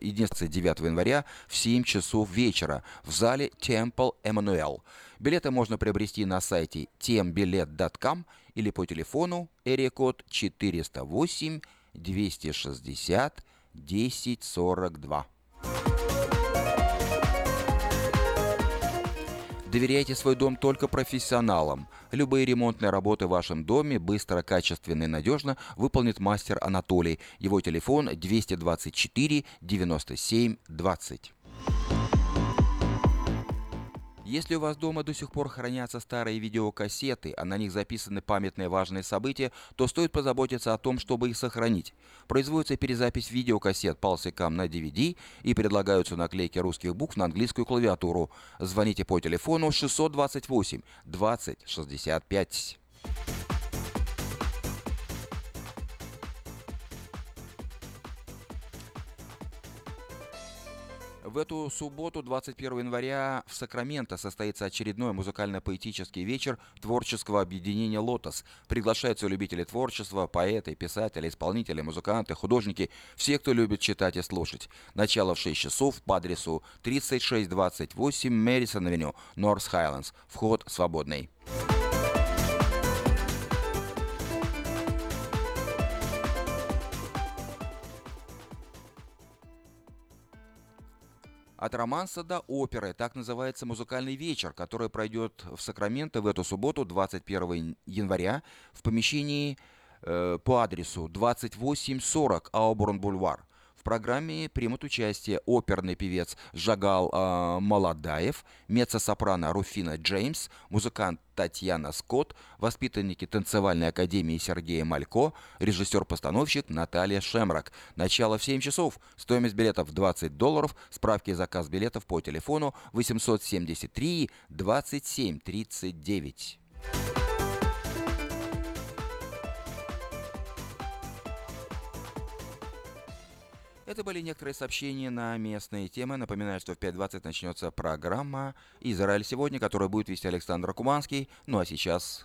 единственное 9 января в 7 часов вечера в зале Temple Emmanuel. Билеты можно приобрести на сайте tembilet.com или по телефону эрикод 408 260 1042. Доверяйте свой дом только профессионалам. Любые ремонтные работы в вашем доме быстро, качественно и надежно выполнит мастер Анатолий. Его телефон 224 97 20. Если у вас дома до сих пор хранятся старые видеокассеты, а на них записаны памятные важные события, то стоит позаботиться о том, чтобы их сохранить. Производится перезапись видеокассет палсикам на DVD и предлагаются наклейки русских букв на английскую клавиатуру. Звоните по телефону 628 20 65. В эту субботу, 21 января, в Сакраменто состоится очередной музыкально-поэтический вечер творческого объединения «Лотос». Приглашаются любители творчества, поэты, писатели, исполнители, музыканты, художники, все, кто любит читать и слушать. Начало в 6 часов по адресу 3628 Мэрисон-авеню, Норс Хайлендс. Вход свободный. От романса до оперы. Так называется музыкальный вечер, который пройдет в Сакраменто в эту субботу, 21 января, в помещении э, по адресу 2840 Ауборн-Бульвар. В программе примут участие оперный певец Жагал э, Маладаев, меццо-сопрано Руфина Джеймс, музыкант Татьяна Скотт, воспитанники танцевальной академии Сергея Малько, режиссер-постановщик Наталья Шемрак. Начало в 7 часов. Стоимость билетов 20 долларов. Справки и заказ билетов по телефону 873 27 39. Это были некоторые сообщения на местные темы. Напоминаю, что в 5.20 начнется программа «Израиль сегодня», которую будет вести Александр Куманский. Ну а сейчас...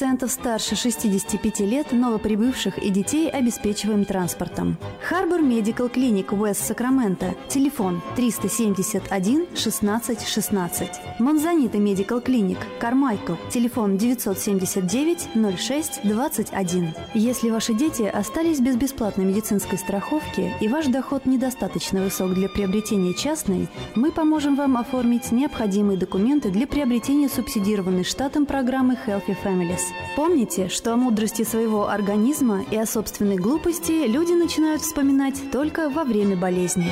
Пациентов старше 65 лет, новоприбывших и детей обеспечиваем транспортом. Харбор Медикал Клиник Уэст Сакраменто. Телефон 371 16 16. Монзанита Медикал Клиник Кармайкл. Телефон 979 06 21. Если ваши дети остались без бесплатной медицинской страховки и ваш доход недостаточно высок для приобретения частной, мы поможем вам оформить необходимые документы для приобретения субсидированной штатом программы Healthy Families. Помните, что о мудрости своего организма и о собственной глупости люди начинают вспоминать только во время болезни.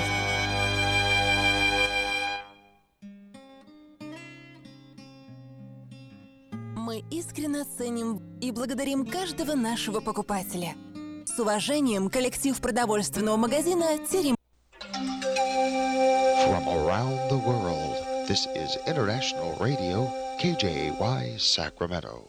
Мы искренне ценим и благодарим каждого нашего покупателя. С уважением, коллектив продовольственного магазина «Терем». From around the world, this is International Radio, KJY Sacramento.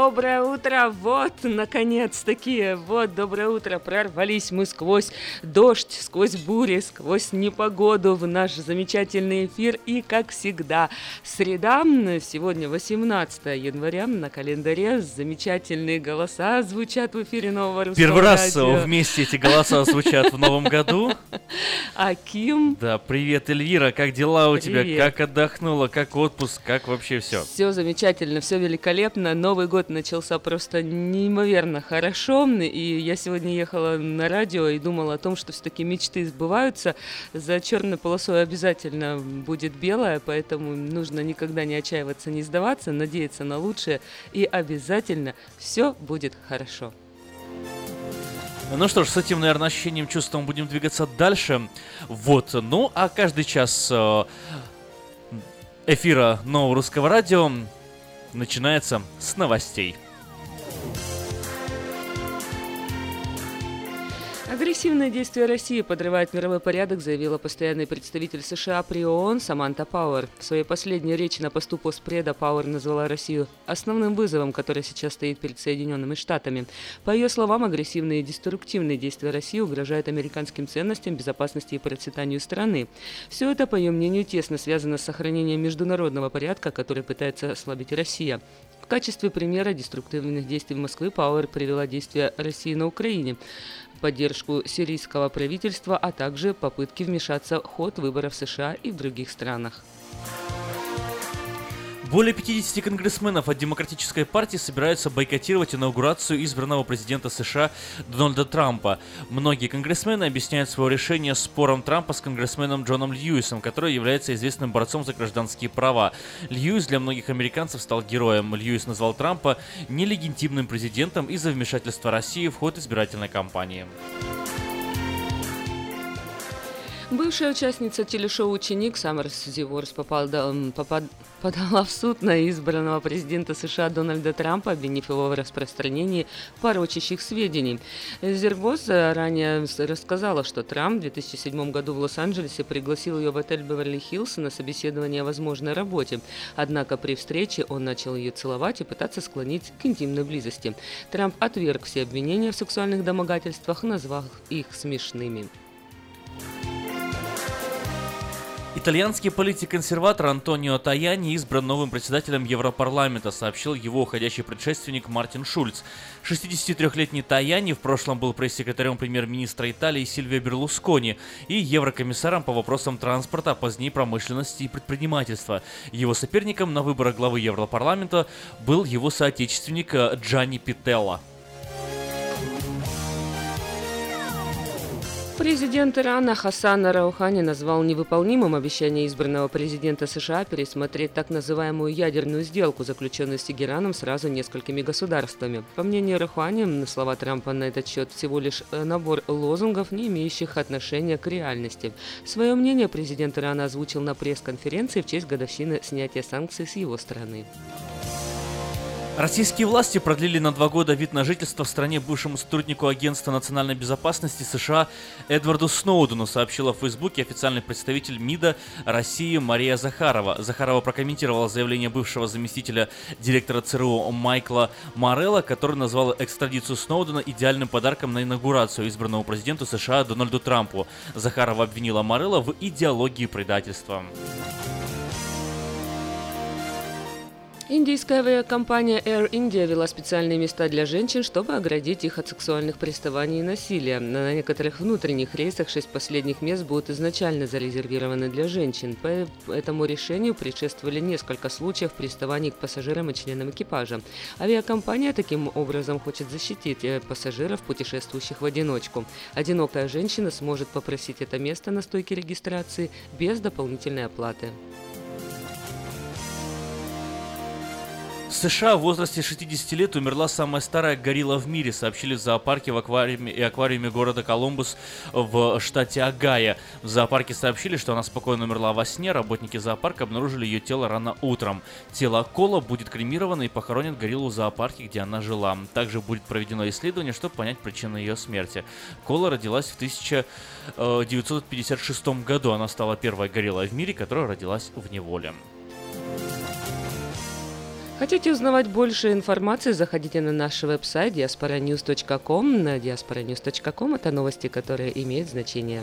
Доброе утро, вот, наконец-таки, вот, доброе утро, прорвались мы сквозь дождь, сквозь бури, сквозь непогоду в наш замечательный эфир, и, как всегда, среда, сегодня 18 января, на календаре замечательные голоса звучат в эфире Нового Русского Первый раз радио. вместе эти голоса звучат в новом году. Аким, Да, привет, Эльвира, как дела у тебя? Как отдохнула? Как отпуск? Как вообще все? Все замечательно, все великолепно. Новый год начался просто неимоверно хорошо. И я сегодня ехала на радио и думала о том, что все-таки мечты сбываются. За черной полосой обязательно будет белая, поэтому нужно никогда не отчаиваться, не сдаваться, надеяться на лучшее. И обязательно все будет хорошо. Ну что ж, с этим, наверное, ощущением, чувством будем двигаться дальше. Вот, ну, а каждый час э, эфира нового русского радио начинается с новостей. Агрессивные действия России подрывают мировой порядок, заявила постоянный представитель США при ООН Саманта Пауэр. В своей последней речи на посту постпреда Пауэр назвала Россию основным вызовом, который сейчас стоит перед Соединенными Штатами. По ее словам, агрессивные и деструктивные действия России угрожают американским ценностям, безопасности и процветанию страны. Все это, по ее мнению, тесно связано с сохранением международного порядка, который пытается ослабить Россия. В качестве примера деструктивных действий Москвы Пауэр привела действия России на Украине поддержку сирийского правительства, а также попытки вмешаться в ход выборов в США и в других странах. Более 50 конгрессменов от Демократической партии собираются бойкотировать инаугурацию избранного президента США Дональда Трампа. Многие конгрессмены объясняют свое решение спором Трампа с конгрессменом Джоном Льюисом, который является известным борцом за гражданские права. Льюис для многих американцев стал героем. Льюис назвал Трампа нелегитимным президентом из-за вмешательства России в ход избирательной кампании. Бывшая участница телешоу «Ученик» Саммерс Зиворс попала, попад, подала в суд на избранного президента США Дональда Трампа, обвинив его в распространении порочащих сведений. Зербос ранее рассказала, что Трамп в 2007 году в Лос-Анджелесе пригласил ее в отель Беверли-Хиллз на собеседование о возможной работе. Однако при встрече он начал ее целовать и пытаться склонить к интимной близости. Трамп отверг все обвинения в сексуальных домогательствах, назвав их смешными. Итальянский политик-консерватор Антонио Таяни избран новым председателем Европарламента, сообщил его уходящий предшественник Мартин Шульц. 63-летний Таяни в прошлом был пресс-секретарем премьер-министра Италии Сильвия Берлускони и еврокомиссаром по вопросам транспорта, позднее промышленности и предпринимательства. Его соперником на выборах главы Европарламента был его соотечественник э, Джанни Пителла. Президент Ирана Хасан Раухани назвал невыполнимым обещание избранного президента США пересмотреть так называемую ядерную сделку, заключенную с Тегераном сразу несколькими государствами. По мнению Раухани, слова Трампа на этот счет всего лишь э, набор лозунгов, не имеющих отношения к реальности. Свое мнение президент Ирана озвучил на пресс-конференции в честь годовщины снятия санкций с его стороны. Российские власти продлили на два года вид на жительство в стране бывшему сотруднику Агентства национальной безопасности США Эдварду Сноудену, сообщила в Фейсбуке официальный представитель МИДа России Мария Захарова. Захарова прокомментировала заявление бывшего заместителя директора ЦРУ Майкла Морелла, который назвал экстрадицию Сноудена идеальным подарком на инаугурацию избранному президенту США Дональду Трампу. Захарова обвинила Морелла в идеологии предательства. Индийская авиакомпания Air India вела специальные места для женщин, чтобы оградить их от сексуальных приставаний и насилия. На некоторых внутренних рейсах шесть последних мест будут изначально зарезервированы для женщин. По этому решению предшествовали несколько случаев приставаний к пассажирам и членам экипажа. Авиакомпания таким образом хочет защитить э, пассажиров, путешествующих в одиночку. Одинокая женщина сможет попросить это место на стойке регистрации без дополнительной оплаты. В США в возрасте 60 лет умерла самая старая горилла в мире, сообщили в зоопарке в аквариуме и аквариуме города Колумбус в штате Агая. В зоопарке сообщили, что она спокойно умерла во сне, работники зоопарка обнаружили ее тело рано утром. Тело Кола будет кремировано и похоронят гориллу в зоопарке, где она жила. Также будет проведено исследование, чтобы понять причину ее смерти. Кола родилась в 1956 году. Она стала первой гориллой в мире, которая родилась в неволе. Хотите узнавать больше информации, заходите на наш веб-сайт diasporanews.com. На diasporanews.com это новости, которые имеют значение.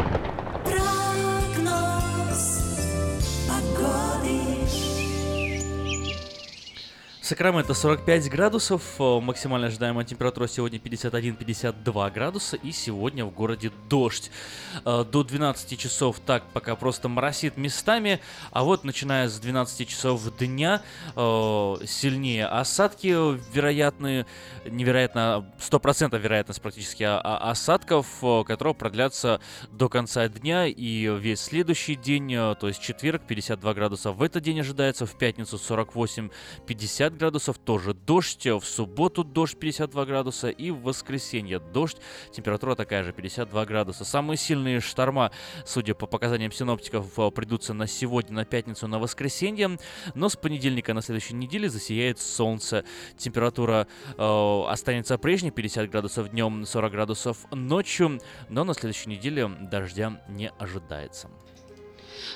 Сакраменто 45 градусов, э, максимально ожидаемая температура сегодня 51-52 градуса, и сегодня в городе дождь. Э, до 12 часов так пока просто моросит местами, а вот начиная с 12 часов дня э, сильнее осадки вероятные, невероятно, 100% вероятность практически осадков, которые продлятся до конца дня и весь следующий день, то есть четверг 52 градуса в этот день ожидается, в пятницу 48-50 градусов, тоже дождь, в субботу дождь 52 градуса и в воскресенье дождь, температура такая же 52 градуса. Самые сильные шторма, судя по показаниям синоптиков, э, придутся на сегодня, на пятницу, на воскресенье, но с понедельника на следующей неделе засияет солнце. Температура э, останется прежней, 50 градусов днем, 40 градусов ночью, но на следующей неделе дождя не ожидается.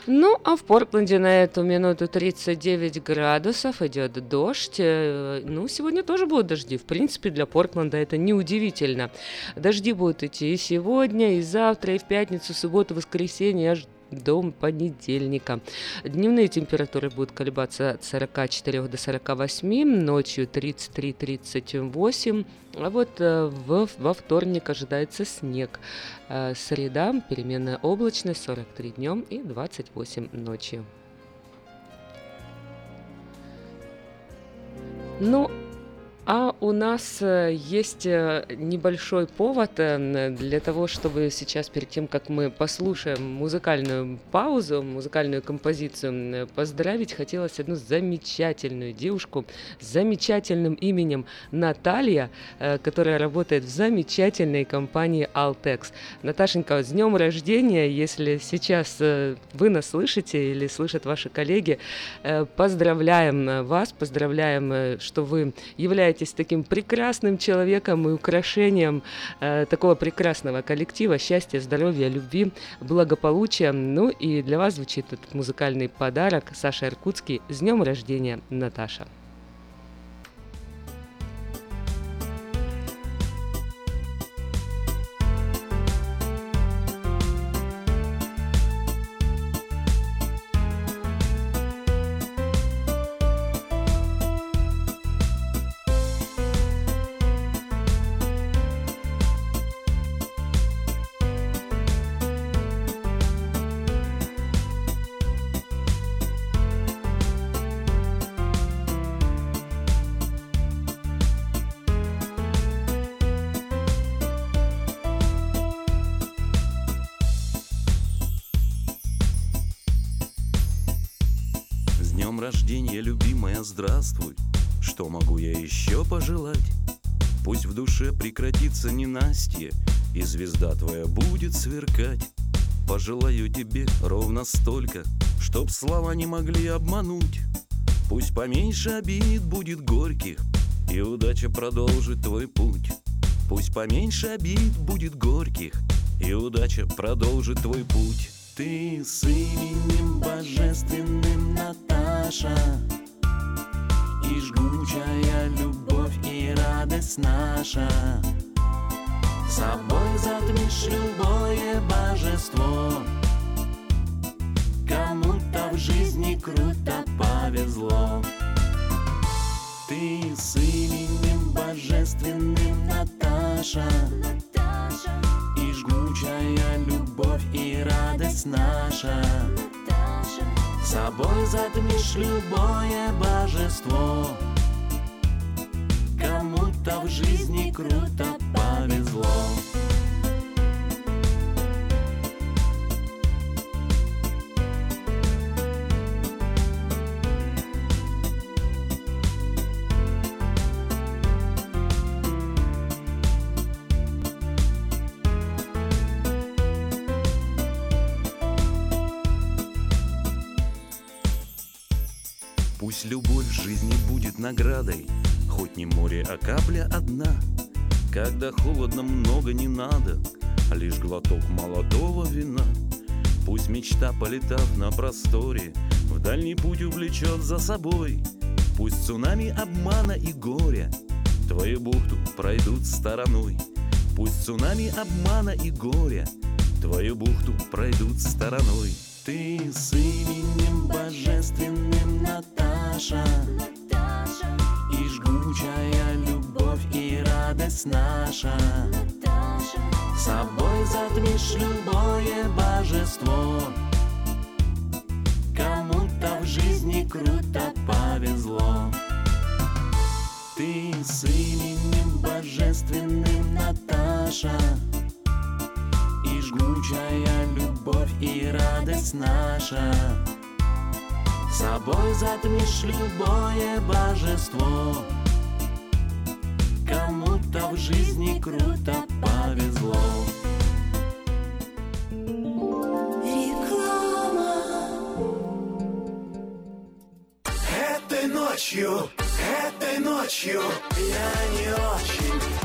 Ну, а в Портленде на эту минуту 39 градусов, идет дождь. Э, ну, сегодня тоже будут дожди. В принципе, для Портленда это неудивительно. Дожди будут идти и сегодня, и завтра, и в пятницу, субботу, воскресенье, аж до понедельника. Дневные температуры будут колебаться от 44 до 48, ночью 33-38, а вот э, во вторник ожидается снег. Э, среда, переменная облачность, 43 днем и 28 ночью. Ну, а у нас э, есть э, небольшой повод э, для того, чтобы сейчас, перед тем, как мы послушаем музыкальную паузу, музыкальную композицию, поздравить хотелось одну замечательную девушку с замечательным именем Наталья, которая работает в замечательной компании Altex. Наташенька, с днем рождения, если сейчас вы нас слышите или слышат ваши коллеги, поздравляем вас, поздравляем, что вы являетесь являетесь таким прекрасным человеком и украшением э, такого прекрасного коллектива. Счастья, здоровья, любви, благополучия. Ну и для вас звучит этот музыкальный подарок Саша Иркутский. С днем рождения, Наташа! Прекратится ненастье И звезда твоя будет сверкать. Пожелаю тебе ровно столько Чтоб слова не могли обмануть. Пусть поменьше обид будет горьких И удача продолжит твой путь. Пусть поменьше обид будет горьких И удача продолжит твой путь. Ты с именем божественным Наташа и жгучая любовь и радость наша Собой затмишь любое божество. Кому-то в жизни круто повезло. Ты с именем божественным Наташа. И жгучая любовь и радость наша. Собой затмишь любое божество Кому-то в жизни круто повезло. Пусть любовь в жизни будет наградой, Хоть не море, а капля одна. Когда холодно, много не надо, Лишь глоток молодого вина. Пусть мечта, полетав на просторе, В дальний путь увлечет за собой. Пусть цунами обмана и горя Твою бухту пройдут стороной. Пусть цунами обмана и горя Твою бухту пройдут стороной. Ты с именем божественным Наташа, Наташа радость наша. Собой затмишь любое божество. Кому-то в жизни круто повезло. Ты с именем божественным Наташа И жгучая любовь и радость наша Собой затмишь любое божество Кому-то в жизни круто повезло Этой ночью, этой ночью я не очень.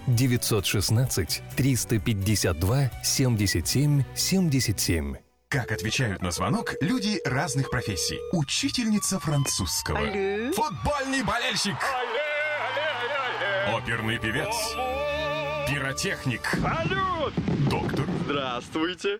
916 352 77 77. Как отвечают на звонок люди разных профессий. Учительница французского. Алле. Футбольный болельщик. Оперный певец. Пиротехник. Салют! Доктор. Здравствуйте.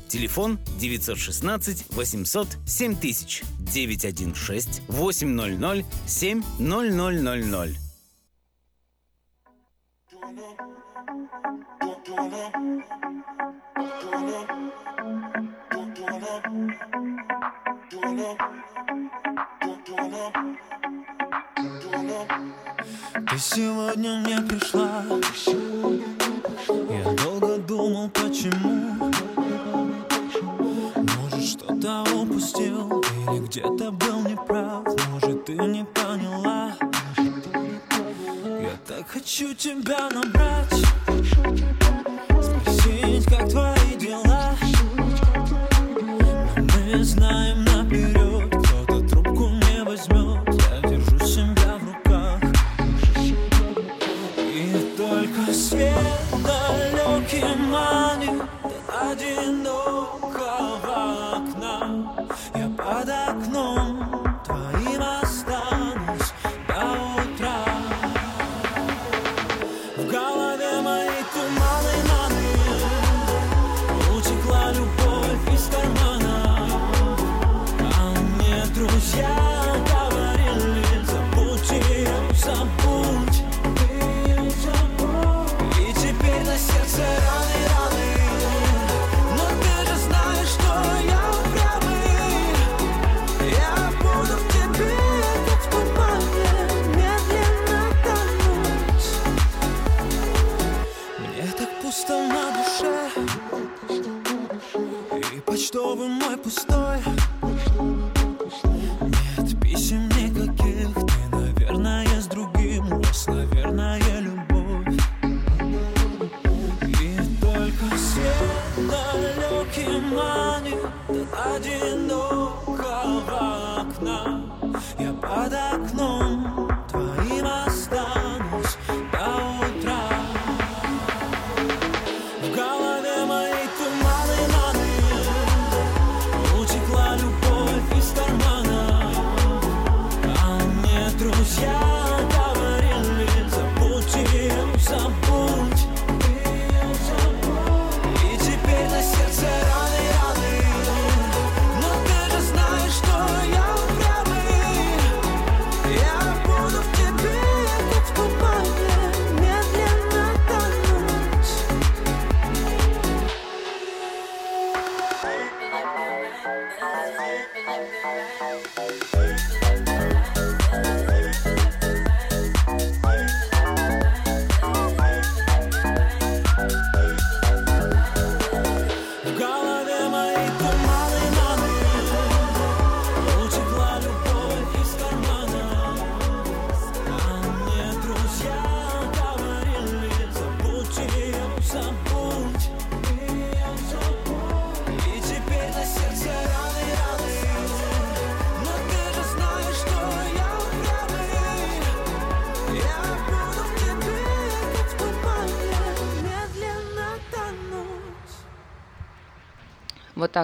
Телефон 916 800 7000 916 800 7000. Ты сегодня мне пришла Я долго думал, почему что-то упустил. Или где-то был неправ. Может, ты не поняла? Я так хочу тебя набрать. Спросить, как твои дела? Но мы знаем,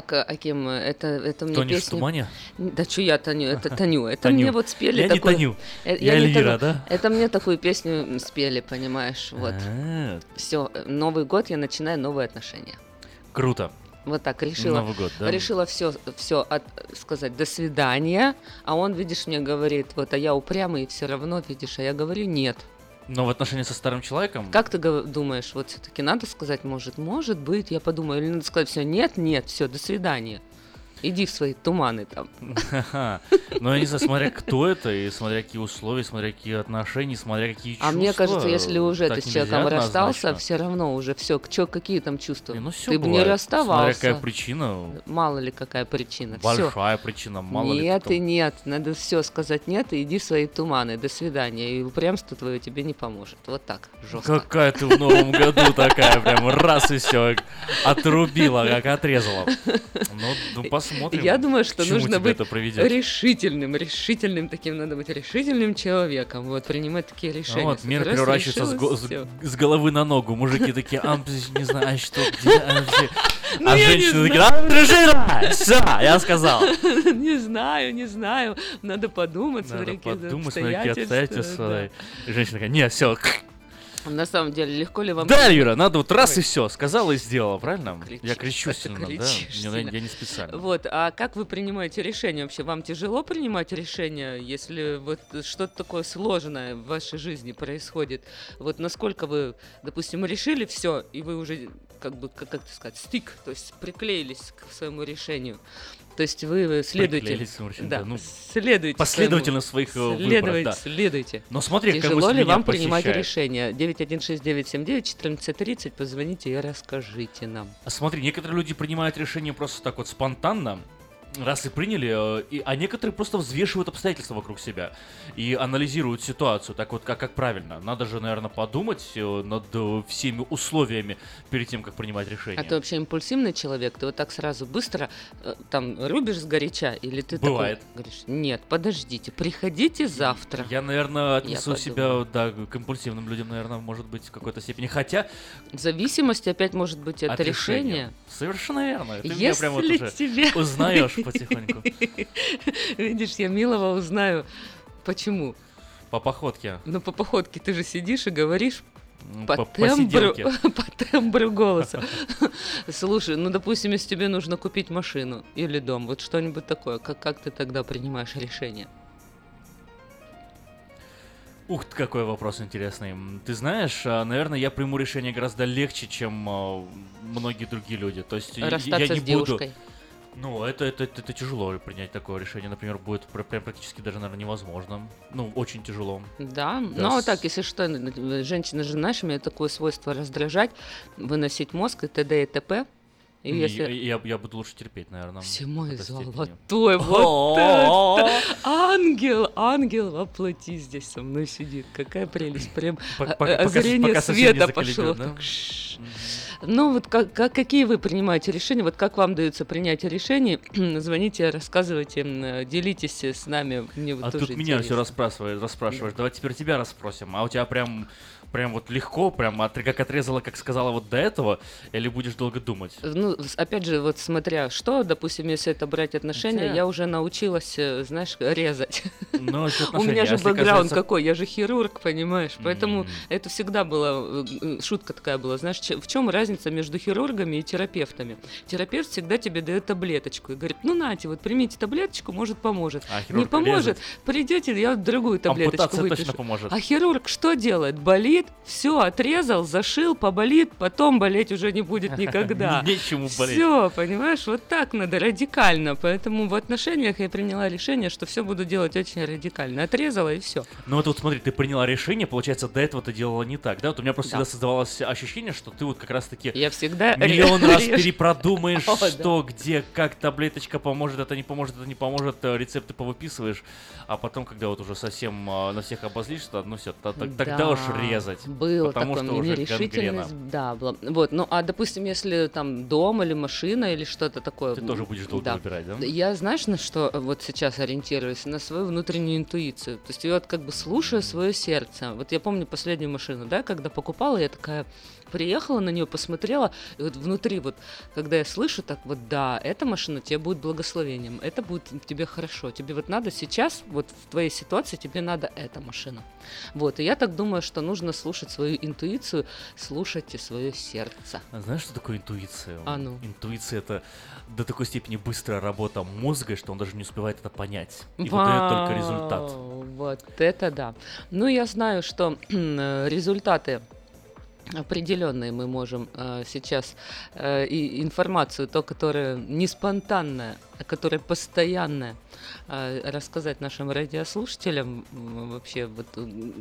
так, э, Аким, э, это, это мне Тонешь в песни... тумане? Да что я тоню, это тоню. Это Тоню. мне вот спели Я не такой- тоню, Э, я не Эльвира, тоню. да? Это мне такую песню спели, понимаешь, вот. А, Все, Новый год, я начинаю новые отношения. Круто. Вот так решила. Новый год, да? Решила все, все сказать до свидания, а он, видишь, мне говорит, вот, а я упрямый, и все равно, видишь, а я говорю нет. Но в отношении со старым человеком... Как ты думаешь, вот все-таки надо сказать, может, может быть, я подумаю, или надо сказать, все, нет, нет, все, до свидания. Иди в свои туманы там. Ну, я не знаю, смотря кто это, и смотря какие условия, смотря какие отношения, смотря какие чувства. А мне кажется, если уже ты с человеком расстался, все равно уже все, какие там чувства? ну ты бы не расставался. Смотря какая причина. Мало ли какая причина. Большая причина, мало ли нет и нет. Надо все сказать нет и иди в свои туманы. До свидания. И упрямство твое тебе не поможет. Вот так, жестко. Какая ты в новом году такая, прям раз и все, отрубила, как отрезала. Ну, ну, посмотрим. Я думаю, что нужно быть решительным, решительным таким, надо быть решительным человеком, вот, принимать такие решения. Ну вот, мир Раз переворачивается с, го- с- с головы на ногу. Мужики такие, а, не знаю, а что, где, а, вообще?» Ну, а женщины такие, а, решила, все, я сказал. Не знаю, не знаю. Надо подумать, Надо смотри, подумать, смотри, какие обстоятельства, да. женщина такая, не, все, На самом деле, легко ли вам... да, Юра, надо вот раз Ой. и все, сказала и сделала, правильно? Я кричу сильно, да, кричишь я, сильно. я не специально. Вот, а как вы принимаете решения вообще? Вам тяжело принимать решения, если вот что-то такое сложное в вашей жизни происходит? Вот насколько вы, допустим, решили все, и вы уже, как бы, как, как сказать, стик, то есть приклеились к своему решению. То есть вы следуете... Да, ну, следуете последовательно своему- своих, э, выборах, следуйте, да. Следуйте. Но смотри, как Тяжело мысль ли меня вам принимать посещает. решения? 916-979-1430, позвоните и расскажите нам. А Смотри, некоторые люди принимают решения просто так вот спонтанно, раз и приняли, э, и, а некоторые просто взвешивают обстоятельства вокруг себя и анализируют ситуацию, так вот как, как правильно. Надо же, наверное, подумать э, над э, всеми условиями перед тем, как принимать решение. А ты вообще импульсивный человек? Ты вот так сразу быстро там рубишь сгоряча? Или ты Бывает. такой говоришь, нет, подождите, приходите завтра. Я, наверное, отнесу Я себя да, к импульсивным людям, наверное, может быть, в какой-то степени. Хотя В зависимости опять может быть от, от решения. Совершенно верно. Ты меня Если прям вот уже тебе- узнаешь потихоньку. Видишь, я милого узнаю. Почему? По походке. Ну, по походке ты же сидишь и говоришь М, по, по- по тембру, сиделке. по тембру голоса. Слушай, ну, допустим, если тебе нужно купить машину или дом, вот что-нибудь такое, как, как ты тогда принимаешь решение? Ух ты, какой вопрос интересный. Ты знаешь, а, наверное, я приму решение гораздо легче, чем а, многие другие люди. То есть я- я Расстаться не с буду... девушкой. Ну, это, это, это, это тяжело принять такое решение. Например, будет пр- прям практически даже, наверное, невозможно. Ну, очень тяжело. Да, Да, ну а так, если что, женщины же, знаешь, имеют такое свойство раздражать, выносить мозг и т.д. и т.п. И если... я, я буду лучше терпеть, наверное. Все мой золотой, вот это! Ангел, ангел воплоти здесь со мной сидит. Какая прелесть, прям а- озарение света пошло. Ну вот как, как- какие вы принимаете решения, вот как вам дается принятие решений, звоните, рассказывайте, э, делитесь с нами. Мне вот А тоже тут меня все интересно. расспрашиваешь, расспрашиваешь. Давай теперь тебя расспросим. А у тебя прям, прям вот легко, прям от- как отрезала, как сказала вот до этого, или будешь долго думать? Ну, опять же, вот смотря что, допустим, если это брать отношения, Хотя- я уже научилась, э, знаешь, резать. Ну, это У меня А же если бэкграунд какой, я же хирург, понимаешь, поэтому это всегда была, э, э, шутка такая была, знаешь, в чем разница между хирургами и терапевтами? Терапевт всегда тебе дает таблеточку и говорит, ну нате, вот примите таблеточку, может поможет. А Не поможет, придете, я другую таблеточку выпишу. точно поможет. А хирург что делает? Болит, все, отрезал, зашил, поболит, потом болеть уже не будет никогда. Нечему болеть. Все, понимаешь, вот так надо, радикально. Поэтому в отношениях я приняла решение, что все буду делать очень радикально. Отрезала и все. Ну вот, вот смотри, ты приняла решение, получается, до этого ты делала не так, да? Вот у меня просто Да. всегда создавалось ощущение, что ты вот как раз-таки Я всегда миллион раз перепродумаешь, что, где, как таблеточка поможет, это не поможет, это не поможет, э, рецепты повыписываешь, а потом, когда вот уже совсем э, на всех обозлишься, ну все, тогда Да, уж резать. Было потому такое, что мне уже решительность, гангрена. да, была. Вот, ну, а, допустим, если там дом или машина или что-то такое... Ты тоже будешь долго да. выбирать, да? Я, знаешь, на что э, вот сейчас ориентируюсь? На свою внутреннюю интуицию. То есть я вот как бы слушаю свое сердце. Вот я помню последнюю машину, да, когда покупала, я такая приехала на нее, посмотрела, и вот внутри вот, когда я слышу так вот, да, эта машина тебе будет благословением, это будет тебе хорошо, тебе вот надо сейчас, вот в твоей ситуации тебе надо эта машина. Вот, и я так думаю, что нужно слушать свою интуицию, слушайте свое сердце. А Знаешь, что такое интуиция? А ну. Интуиция это до такой степени быстрая работа мозга, что он даже не успевает это понять. И выдает только результат. Вау, Вот это да. Ну, я знаю, что результаты определенные мы можем э, сейчас э, и информацию, то, которая не спонтанная, а которая постоянная, э, рассказать нашим радиослушателям вообще вот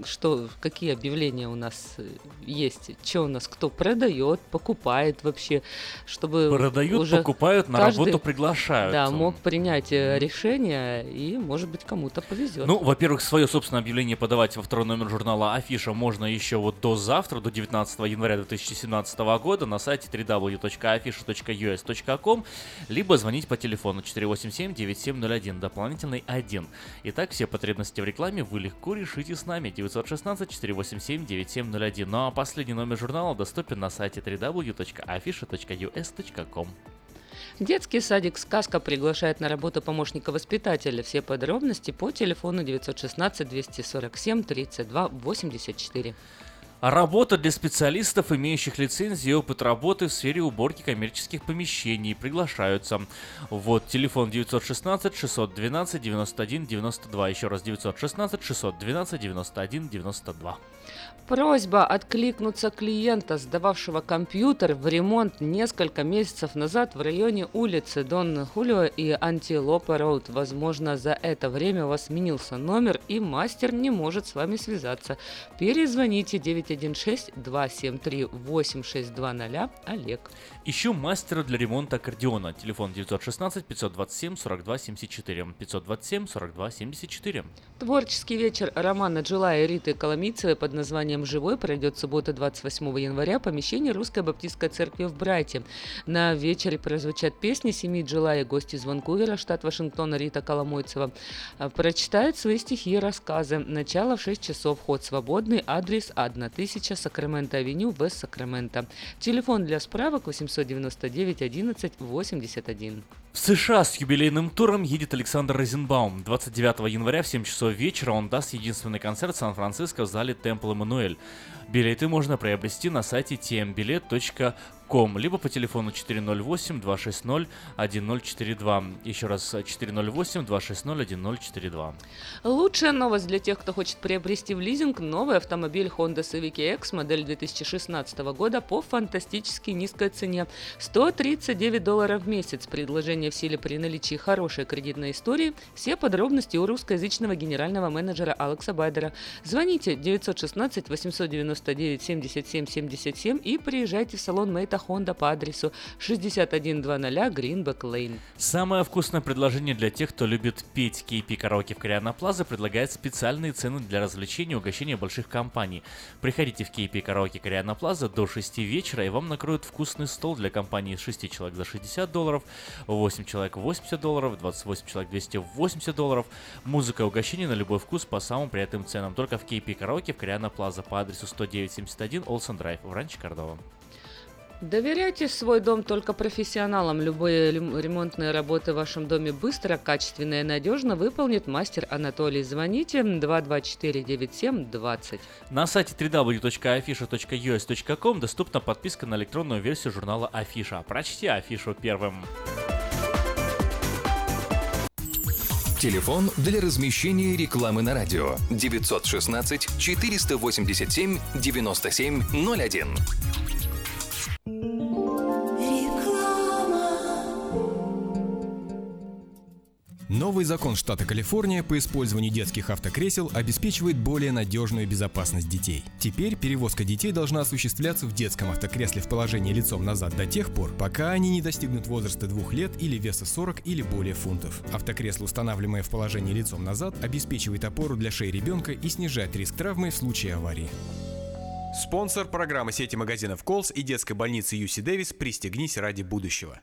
что какие объявления у нас э, есть, что у нас кто продает, покупает вообще, чтобы Продают, уже покупают, на каждый, работу приглашают. Да, мог принять э, решение и, может быть, кому-то повезет. Ну, во-первых, свое собственное объявление подавать во второй номер журнала Афиша можно еще вот до завтра, до 19 января 2017 года на сайте www.afisha.us.com, либо звонить по телефону 487-9701, дополнительный 1. Итак, все потребности в рекламе вы легко решите с нами 916-487-9701. Ну а последний номер журнала доступен на сайте www.afisha.us.com. Детский садик «Сказка» приглашает на работу помощника воспитателя. Все подробности по телефону 916 247 32 84. Работа для специалистов, имеющих лицензии и опыт работы в сфере уборки коммерческих помещений. Приглашаются. Вот, телефон 916 612 91 92. Еще раз, 916 612 91 92. Просьба откликнуться клиента, сдававшего компьютер в ремонт несколько месяцев назад в районе улицы Дон Хулио и Антилопа Роуд. Возможно, за это время у вас сменился номер и мастер не может с вами связаться. Перезвоните 916-273-8620 Олег. Ищу мастера для ремонта аккордеона. Телефон 916 527 42 74. 527 42 74. Творческий вечер романа Джилая и Риты Коломийцевой под названием «Живой» пройдет суббота 28 января в помещении Русской Баптистской церкви в Брайте. На вечере прозвучат песни семьи Джилая, гости из Ванкувера, штат Вашингтона Рита Коломойцева. А, Прочитает свои стихи и рассказы. Начало в 6 часов. Вход свободный. Адрес 1000 Сакраменто-авеню, Вест Сакраменто. Телефон для справок 899 11 81. В США с юбилейным туром едет Александр Розенбаум. 29 января в 7 часов вечера он даст единственный концерт в Сан-Франциско в зале Темпл Эммануэль. Билеты можно приобрести на сайте tmbilet.com, либо по телефону 408-260-1042. Еще раз 408-260-1042. Лучшая новость для тех, кто хочет приобрести в лизинг новый автомобиль Honda Civic X модель 2016 года по фантастически низкой цене 139 долларов в месяц. Предложение в силе при наличии хорошей кредитной истории. Все подробности у русскоязычного генерального менеджера Алекса Байдера. Звоните 916 899 77 77 и приезжайте в салон Мейта Honda по адресу 6100 Greenback Lane. Самое вкусное предложение для тех, кто любит петь KP караоке в Кориана Плаза, предлагает специальные цены для развлечений и угощения больших компаний. Приходите в KP караоке Кориана Плаза до 6 вечера, и вам накроют вкусный стол для компании из 6 человек за 60 долларов, 8 человек 80 долларов, 28 человек 280 долларов. Музыка и угощение на любой вкус по самым приятным ценам. Только в KP караоке в Кориана Плаза по адресу 10971 Олсен Драйв в Ранче Кордова. Доверяйте свой дом только профессионалам. Любые рем- ремонтные работы в вашем доме быстро, качественно и надежно выполнит мастер Анатолий. Звоните 224 97 20. На сайте www.afisha.us.com доступна подписка на электронную версию журнала Афиша. Прочти афишу первым. Телефон для размещения рекламы на радио 916 487 9701. Новый закон штата Калифорния по использованию детских автокресел обеспечивает более надежную безопасность детей. Теперь перевозка детей должна осуществляться в детском автокресле в положении лицом назад до тех пор, пока они не достигнут возраста двух лет или веса 40 или более фунтов. Автокресло, устанавливаемое в положении лицом назад, обеспечивает опору для шеи ребенка и снижает риск травмы в случае аварии. Спонсор программы сети магазинов Колс и детской больницы Юси Дэвис «Пристегнись ради будущего».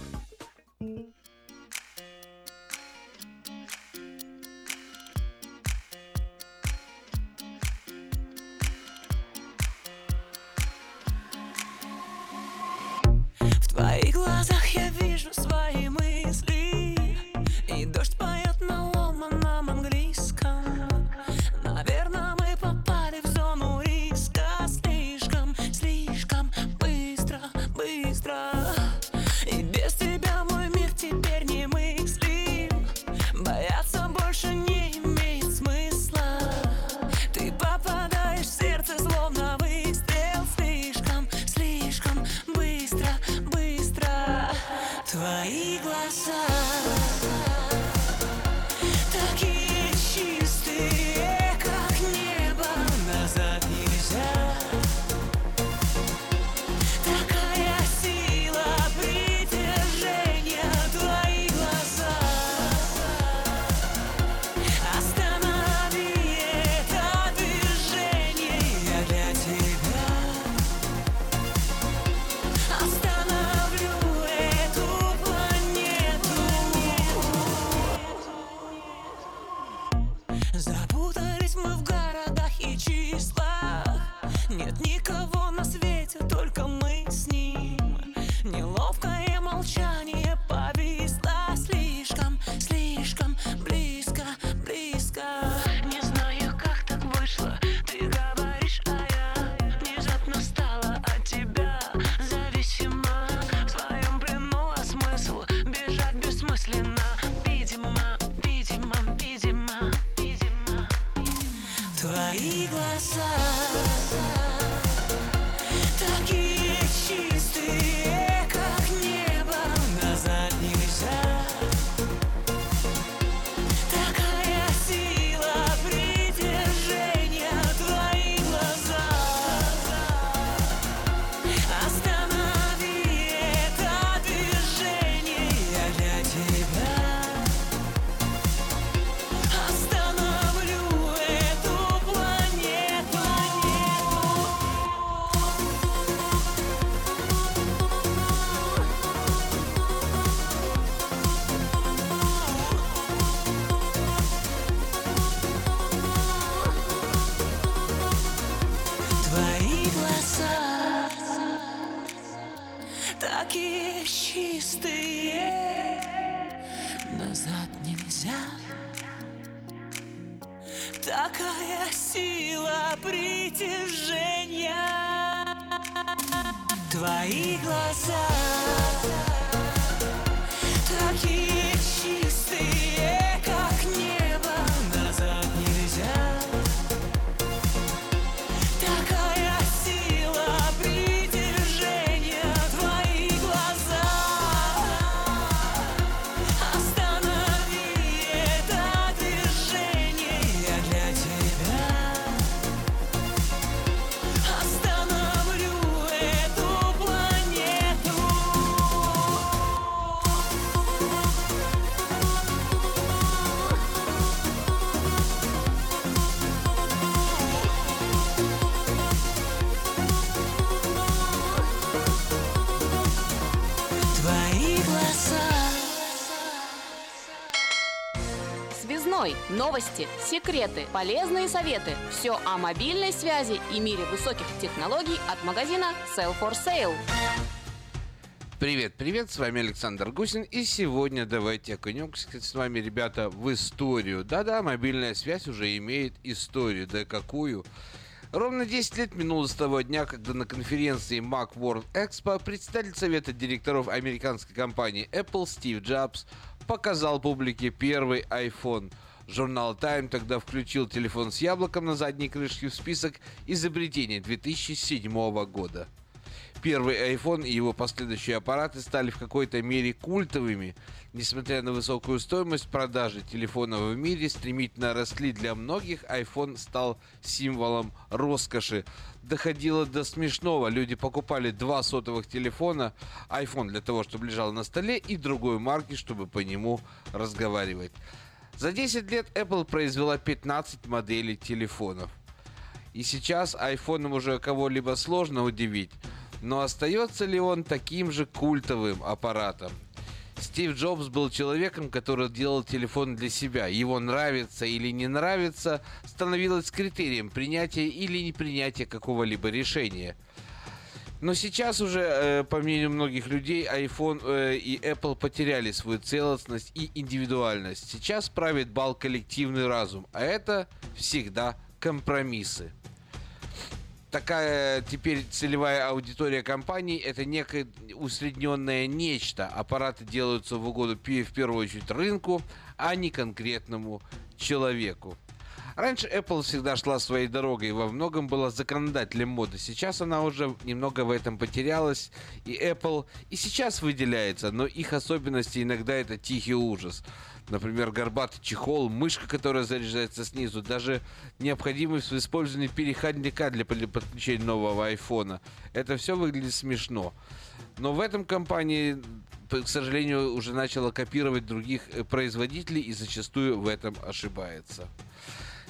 Твоих глазах я вижу свои мысли Такая сила притяжения. Твои глаза Новости, секреты, полезные советы. Все о мобильной связи и мире высоких технологий от магазина Sell for Sale. Привет, привет, с вами Александр Гусин, и сегодня давайте окунемся с вами, ребята, в историю. Да-да, мобильная связь уже имеет историю, да какую? Ровно 10 лет минуло с того дня, когда на конференции Mac World Expo представитель совета директоров американской компании Apple Стив Джобс показал публике первый iPhone. Журнал Time тогда включил телефон с яблоком на задней крышке в список изобретений 2007 года. Первый iPhone и его последующие аппараты стали в какой-то мере культовыми. Несмотря на высокую стоимость продажи телефонов в мире стремительно росли для многих, iPhone стал символом роскоши. Доходило до смешного. Люди покупали два сотовых телефона, iPhone для того, чтобы лежал на столе, и другой марки, чтобы по нему разговаривать. За 10 лет Apple произвела 15 моделей телефонов. И сейчас айфоном уже кого-либо сложно удивить. Но остается ли он таким же культовым аппаратом? Стив Джобс был человеком, который делал телефон для себя. Его нравится или не нравится становилось критерием принятия или непринятия какого-либо решения. Но сейчас уже, э, по мнению многих людей, iPhone э, и Apple потеряли свою целостность и индивидуальность. Сейчас правит бал коллективный разум, а это всегда компромиссы такая теперь целевая аудитория компании это некое усредненное нечто. Аппараты делаются в угоду в первую очередь рынку, а не конкретному человеку. Раньше Apple всегда шла своей дорогой и во многом была законодателем моды. Сейчас она уже немного в этом потерялась. И Apple и сейчас выделяется, но их особенности иногда это тихий ужас. Например, горбатый чехол, мышка, которая заряжается снизу, даже необходимость в использовании переходника для под- подключения нового айфона. Это все выглядит смешно. Но в этом компании, к сожалению, уже начала копировать других э, производителей и зачастую в этом ошибается.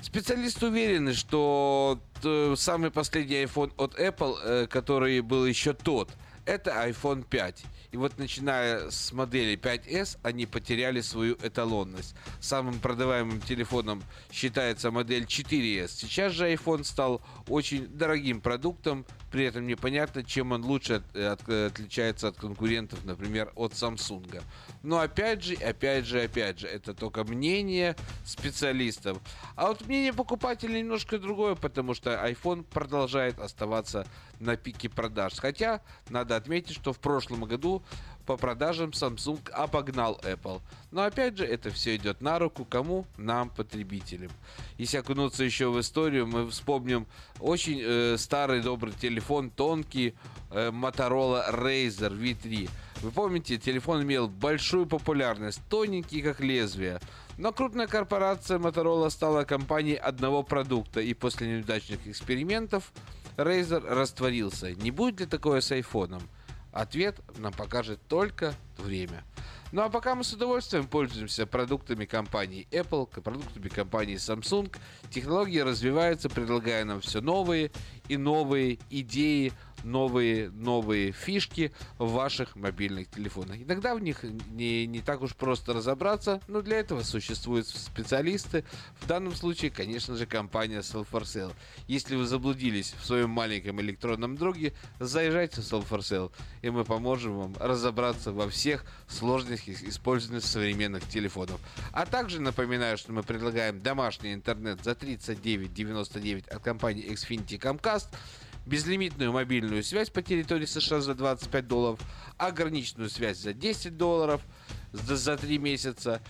Специалисты уверены, что самый последний iPhone от Apple, э, который был еще тот, это iPhone 5. И вот начиная с модели 5s, они потеряли свою эталонность. Самым продаваемым телефоном считается модель 4s. Сейчас же iPhone стал очень дорогим продуктом, при этом непонятно, чем он лучше от- от- отличается от конкурентов, например, от Samsung. Но опять же, опять же, опять же, это только мнение специалистов. А вот мнение покупателей немножко другое, потому что iPhone продолжает оставаться на пике продаж. Хотя, надо отметить, что в прошлом году по продажам Samsung обогнал Apple. Но опять же, это все идет на руку кому? Нам, потребителям. Если окунуться еще в историю, мы вспомним очень э, старый добрый телефон, тонкий э, Motorola Razer V3. Вы помните, телефон имел большую популярность, тоненький как лезвие. Но крупная корпорация Motorola стала компанией одного продукта, и после неудачных экспериментов Razer растворился. Не будет ли такое с айфоном? Ответ нам покажет только время. Ну а пока мы с удовольствием пользуемся продуктами компании Apple, продуктами компании Samsung, технологии развиваются, предлагая нам все новые и новые идеи, новые, новые фишки в ваших мобильных телефонах. Иногда в них не, не так уж просто разобраться, но для этого существуют специалисты. В данном случае, конечно же, компания Sell4Sale. Если вы заблудились в своем маленьком электронном друге, заезжайте в Sell4Sale, и мы поможем вам разобраться во всех сложностях использования современных телефонов. А также напоминаю, что мы предлагаем домашний интернет за 39.99 от компании Xfinity Comcast – безлимитную мобильную связь по территории США за 25 долларов, ограниченную связь за 10 долларов за 3 месяца,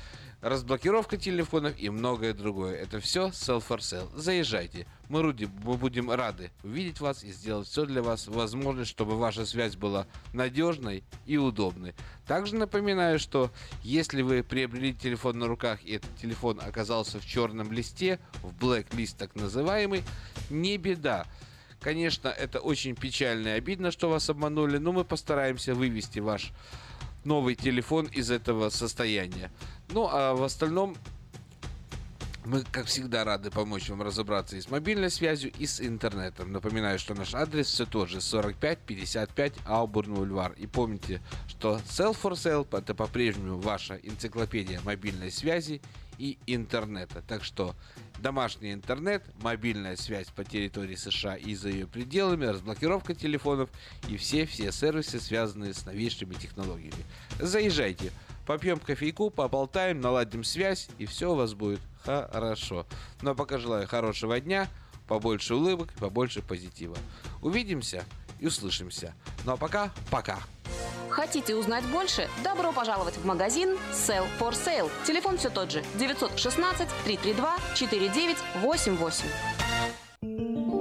разблокировка телефонов и многое другое. Это все Sell for Sale. Заезжайте. Мы, Руди, мы будем рады увидеть вас и сделать все для вас возможное, чтобы ваша связь была надежной и удобной. Также напоминаю, что если вы приобрели телефон на руках и этот телефон оказался в черном листе, в black лист так называемый, не беда. Конечно, это очень печально и обидно, что вас обманули, но мы постараемся вывести ваш новый телефон из этого состояния. Ну, а в остальном мы, как всегда, рады помочь вам разобраться и с мобильной связью, и с интернетом. Напоминаю, что наш адрес все тот же 4555 Аубурн Бульвар. И помните, что Sell for Sale это по-прежнему ваша энциклопедия мобильной связи и интернета. Так что домашний интернет, мобильная связь по территории США и за ее пределами, разблокировка телефонов и все-все сервисы, связанные с новейшими технологиями. Заезжайте, попьем кофейку, поболтаем, наладим связь, и все у вас будет хорошо. Ну а пока желаю хорошего дня, побольше улыбок, побольше позитива. Увидимся и услышимся. Ну а пока, пока. Хотите узнать больше? Добро пожаловать в магазин Sell for Sale. Телефон все тот же 916 332 4988.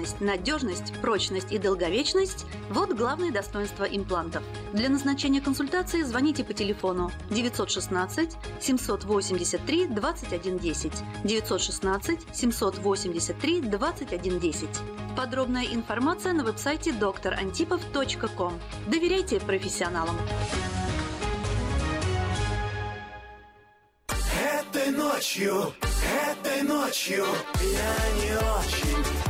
Эстетичность, надежность, прочность и долговечность – вот главные достоинства имплантов. Для назначения консультации звоните по телефону 916 783 2110 916 783 2110. Подробная информация на веб-сайте drantipov.com. Доверяйте профессионалам. Этой ночью, этой ночью я не очень.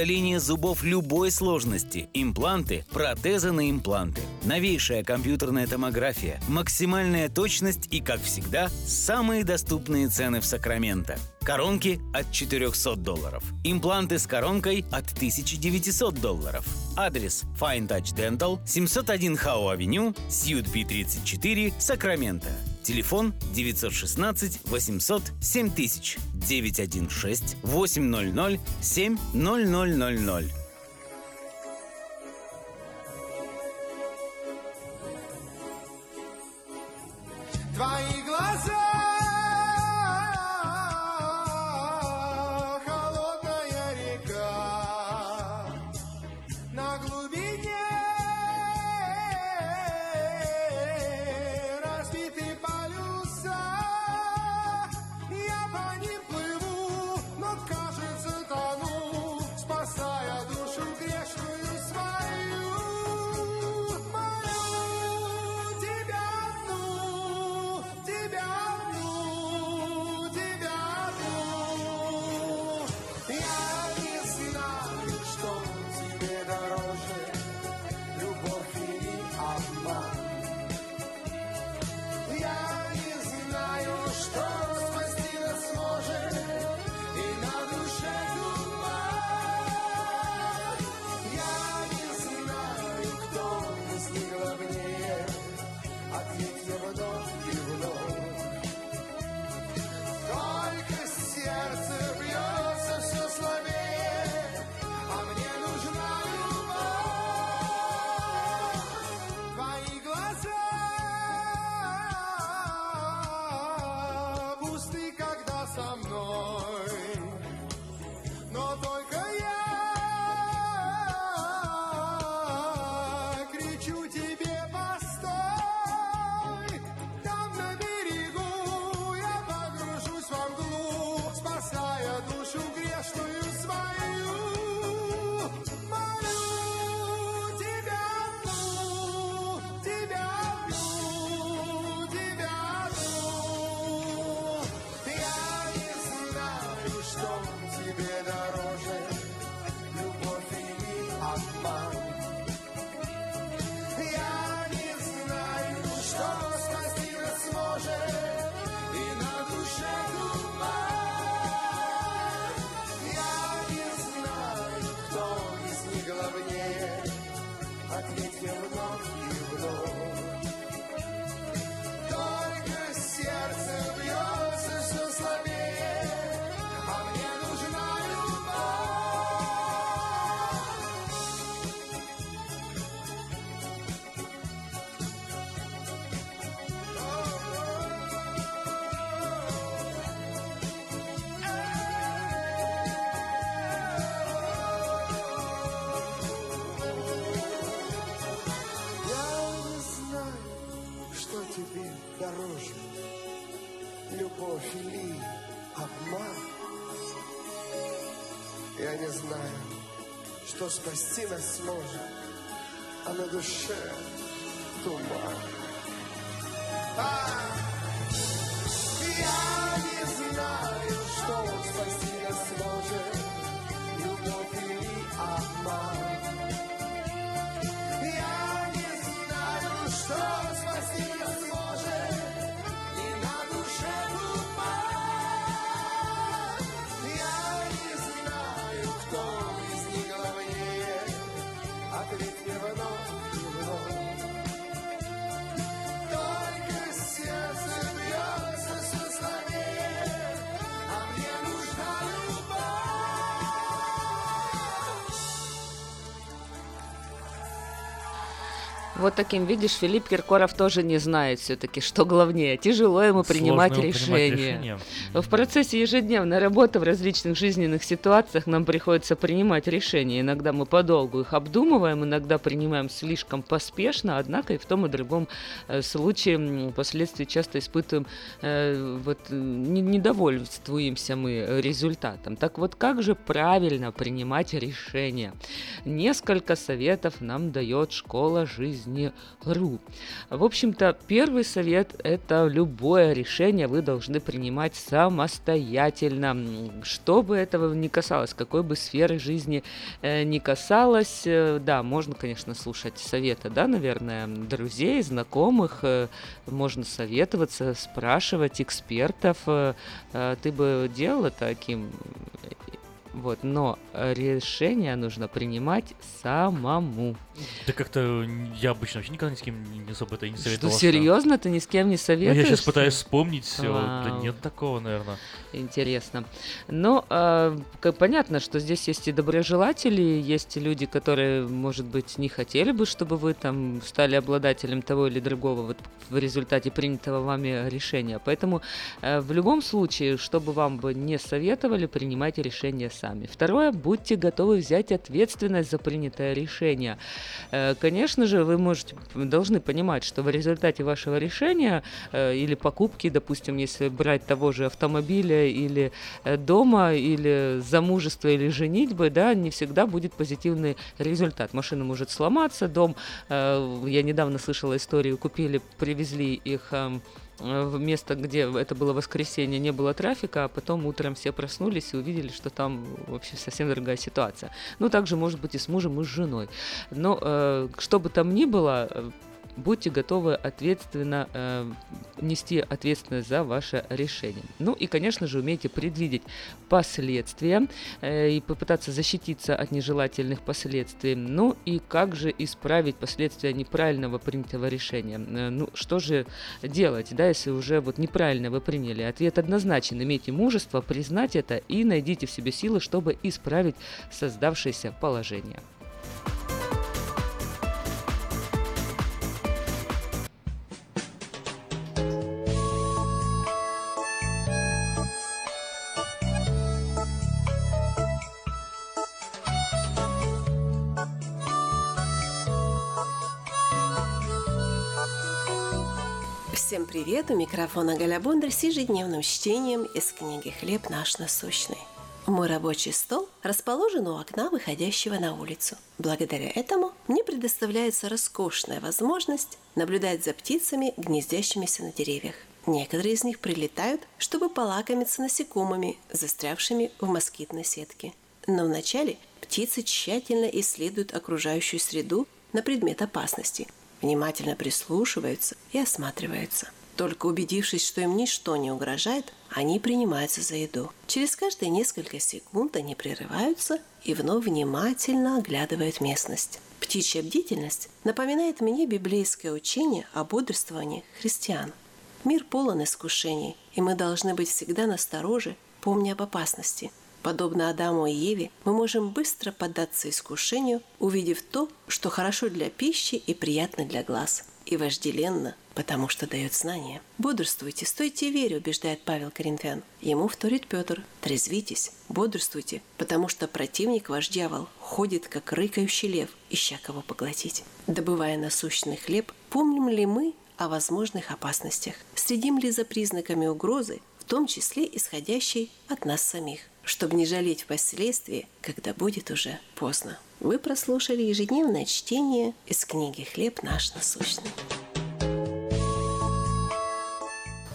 удаление зубов любой сложности, импланты, протезы на импланты, новейшая компьютерная томография, максимальная точность и, как всегда, самые доступные цены в Сакраменто. Коронки от 400 долларов. Импланты с коронкой от 1900 долларов. Адрес Fine Touch Dental, 701 Хау Авеню, Сьют Би 34, Сакраменто. Телефон 916 800 7000 916 800 7000. Твои глаза любовь или обман. Я не знаю, что спасти нас сможет, а на душе туман. А, я не знаю, что спасти Вот таким, видишь, Филипп Киркоров тоже не знает все-таки, что главнее. Тяжело ему принимать Сложно ему принимать решения. В процессе ежедневной работы в различных жизненных ситуациях нам приходится принимать решения. Иногда мы подолгу их обдумываем, иногда принимаем слишком поспешно, однако и в том и другом э, случае впоследствии часто испытываем, э, вот, э, не- недовольствуемся мы результатом. Так вот, как же правильно принимать решения? Несколько советов нам дает школа жизни жизни.ру. В общем-то, первый совет – это любое решение вы должны принимать самостоятельно, что бы этого ни касалось, какой бы сферы жизни э, ни касалось. Э, Да, можно, конечно, слушать советы, да, наверное, друзей, знакомых, э, можно советоваться, спрашивать экспертов. Э, Ты бы делал это, Аким? Вот, но э, решение нужно принимать самому. Да как-то я обычно вообще никогда ни с кем не особо это не Что, советовал. серьезно? Ты ни с кем не Ну, советуешь? я сейчас пытаюсь вспомнить все. Да нет такого, наверное. Интересно. Но э, как понятно, что здесь есть и доброжелатели, есть и люди, которые, может быть, не хотели бы, чтобы вы там стали обладателем того или другого вот в результате принятого вами решения. Поэтому э, в любом случае, чтобы вам бы не советовали, принимайте решение сами. Второе, будьте готовы взять ответственность за принятое решение. Э, Конечно же, вы можете, должны понимать, что в результате вашего решения э, или покупки, допустим, если брать того же автомобиля или э, дома, или замужества, или женитьбы, да, не всегда будет позитивный результат. Машина может сломаться, дом, я недавно слышала историю, купили, привезли их эм, место, где это было воскресенье, не было трафика, а потом утром все проснулись и увидели, что там вообще совсем другая ситуация. Ну, также может быть и с мужем, и с женой. Но э, что бы там ни было, э, будьте готовы ответственно э, нести ответственность за ваше решение. Ну и, конечно же, умейте предвидеть последствия э, и попытаться защититься от нежелательных последствий. Ну и как же исправить последствия неправильного принятого решения? Э, ну что же делать, да, если уже вот неправильно вы приняли? Ответ однозначен. Имейте мужество признать это и найдите в себе силы, чтобы исправить создавшееся положение. Всем привет! У микрофона Галя Бондарь с ежедневным чтением из книги «Хлеб наш насущный». Мой рабочий стол расположен у окна, выходящего на улицу. Благодаря этому мне предоставляется роскошная возможность наблюдать за птицами, гнездящимися на деревьях. Некоторые из них прилетают, чтобы полакомиться насекомыми, застрявшими в москитной сетке. Но вначале птицы тщательно исследуют окружающую среду на предмет опасности, внимательно прислушиваются и осматриваются. Только убедившись, что им ничто не угрожает, они принимаются за еду. Через каждые несколько секунд они прерываются и вновь внимательно оглядывают местность. Птичья бдительность напоминает мне библейское учение о бодрствовании христиан. Мир полон искушений, и мы должны быть всегда настороже, помня об опасности. Подобно Адаму и Еве, мы можем быстро поддаться искушению, увидев то, что хорошо для пищи и приятно для глаз, и вожделенно, потому что дает знания. Бодрствуйте, стойте в вере, убеждает Павел Коринфян. Ему вторит Петр. Трезвитесь, бодрствуйте, потому что противник ваш дьявол ходит, как рыкающий лев, ища кого поглотить. Добывая насущный хлеб, помним ли мы о возможных опасностях? Следим ли за признаками угрозы, в том числе исходящей от нас самих, чтобы не жалеть впоследствии, когда будет уже поздно. Вы прослушали ежедневное чтение из книги «Хлеб наш насущный».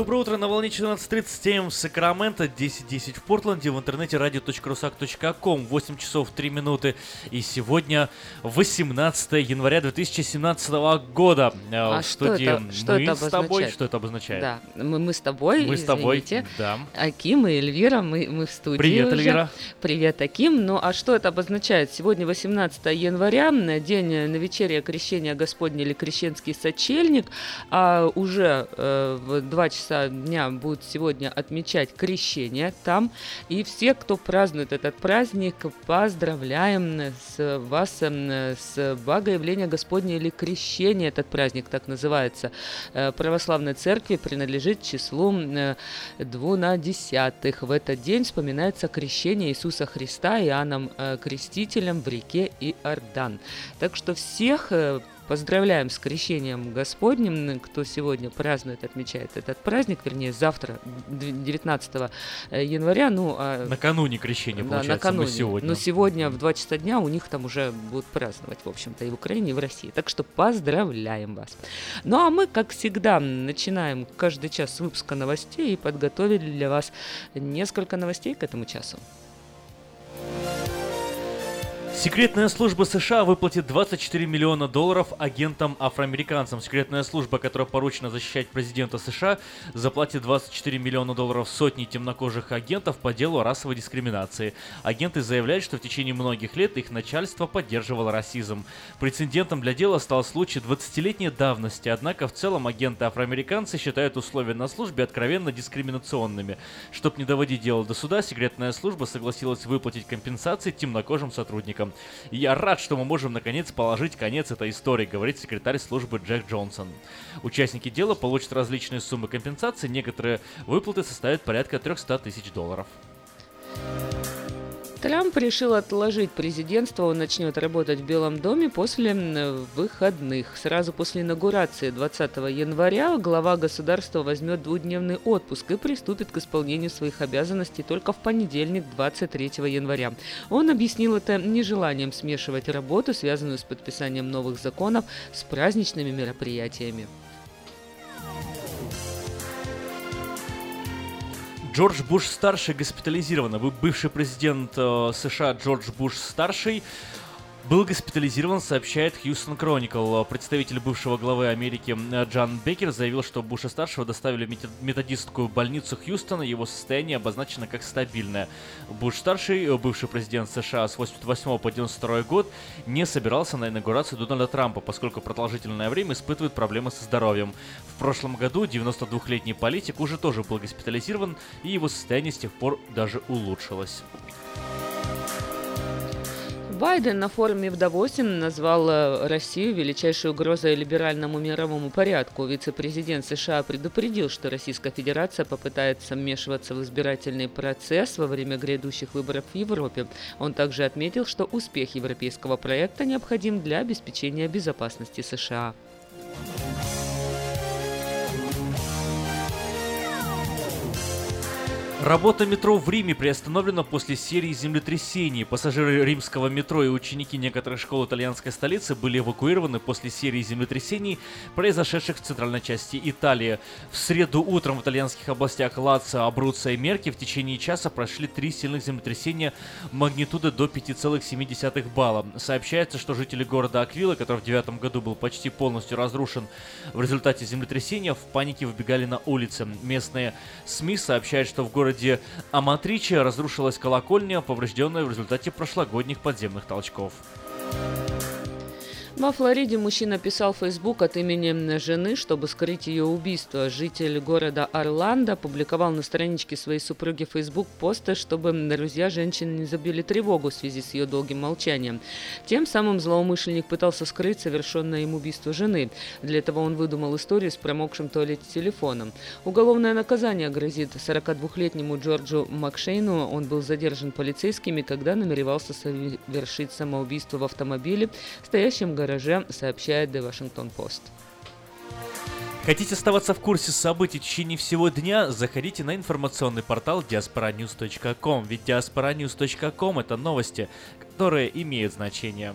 Доброе утро на волне 14.30 м в Сакраменто, 10.10 в Портленде, в интернете radio.rusak.com, 8 часов 3 минуты. И сегодня 18 января 2017 года. А в что это- что мы это с тобой. обозначает? Что это обозначает? Да, мы, мы с тобой, Мы с тобой, извините. да. Аким и Эльвира, мы, мы в студии Привет, уже. Эльвира. Привет, Аким. Ну, а что это обозначает? Сегодня 18 января, м, день э, навечерия крещения Господня или крещенский сочельник, а уже э, в 2 часа дня будут сегодня отмечать крещение там. И все, кто празднует этот праздник, поздравляем с вас м, с Богоявления Господня или крещение. Этот праздник так называется. Э, Православной церкви принадлежит числу э, двунадесятых. В этот день вспоминается крещение Иисуса Христа Иоанном э, Крестителем в реке Иордан. Так что всех Поздравляем с крещением Господним, кто сегодня празднует, отмечает этот праздник, вернее, завтра, дв- 19 января. Ну, а Накануне крещения, да, получается, накануне. мы сегодня. Но сегодня в 2 часа дня у них там уже будут праздновать, в общем-то, и в Украине, и в России. Так что поздравляем вас. Ну а мы, как всегда, начинаем каждый час с выпуска новостей и подготовили для вас несколько новостей к этому часу. Секретная служба США выплатит 24 миллиона долларов агентам-афроамериканцам. Секретная служба, которая поручена защищать президента США, заплатит 24 миллиона долларов сотни темнокожих агентов по делу расовой дискриминации. Агенты заявляют, что в течение многих лет их начальство поддерживало расизм. Прецедентом для дела стал случай 20-летней давности, однако в целом агенты-афроамериканцы считают условия на службе откровенно дискриминационными. Чтобы не доводить дело до суда, секретная служба согласилась выплатить компенсации темнокожим сотрудникам. Я рад, что мы можем наконец положить конец этой истории, говорит секретарь службы Джек Джонсон. Участники дела получат различные суммы компенсации, некоторые выплаты составят порядка 300 тысяч долларов. Трамп решил отложить президентство. Он начнет работать в Белом доме после выходных. Сразу после инаугурации 20 января глава государства возьмет двудневный отпуск и приступит к исполнению своих обязанностей только в понедельник 23 января. Он объяснил это нежеланием смешивать работу, связанную с подписанием новых законов, с праздничными мероприятиями. Джордж Буш-старший госпитализирован. Вы- Бывший президент э, США Джордж Буш-старший был госпитализирован, сообщает Хьюстон Кроникл. Представитель бывшего главы Америки э, Джан Бекер заявил, что Буша-старшего доставили в методистскую больницу Хьюстона. Его состояние обозначено как стабильное. Буш-старший, э, бывший президент США с 88 по 92 год, не собирался на инаугурацию Дональда Трампа, поскольку продолжительное время испытывает проблемы со здоровьем. В прошлом году 92-летний политик уже тоже был госпитализирован, и его состояние с тех пор даже улучшилось. Байден на форуме в Давосе назвал э, Россию величайшей угрозой либеральному мировому порядку. Вице-президент США предупредил, что Российская Федерация попытается вмешиваться в избирательный процесс во время грядущих выборов в Европе. Он также отметил, что успех европейского проекта необходим для обеспечения безопасности США. Работа метро в Риме приостановлена после серии землетрясений. Пассажиры римского метро и ученики некоторых школ итальянской столицы были эвакуированы после серии землетрясений, произошедших в центральной части Италии. В среду утром в итальянских областях Лацио, Абруццо и Мерки в течение часа прошли три сильных землетрясения магнитуды до 5,7 балла. Сообщается, что жители города Аквила, который в девятом году был почти полностью разрушен в результате землетрясения, в панике выбегали на улицы. Местные СМИ сообщают, что в городе Аматриче разрушилась колокольня, поврежденная в результате прошлогодних подземных толчков. Во Флориде мужчина писал в Facebook от имени жены, чтобы скрыть ее убийство. Житель города Орландо опубликовал на страничке своей супруги Facebook посты, чтобы друзья женщины не забили тревогу в связи с ее долгим молчанием. Тем самым злоумышленник пытался скрыть совершенное им убийство жены. Для этого он выдумал историю с промокшим туалете телефоном. Уголовное наказание грозит 42-летнему Джорджу Макшейну. Он был задержан полицейскими, когда намеревался совершить самоубийство в автомобиле, стоящем в гараже, сообщает The Washington Post. Хотите оставаться в курсе событий в течение всего дня? Заходите на информационный портал diasporanews.com, ведь diasporanews.com это новости, которые имеют значение.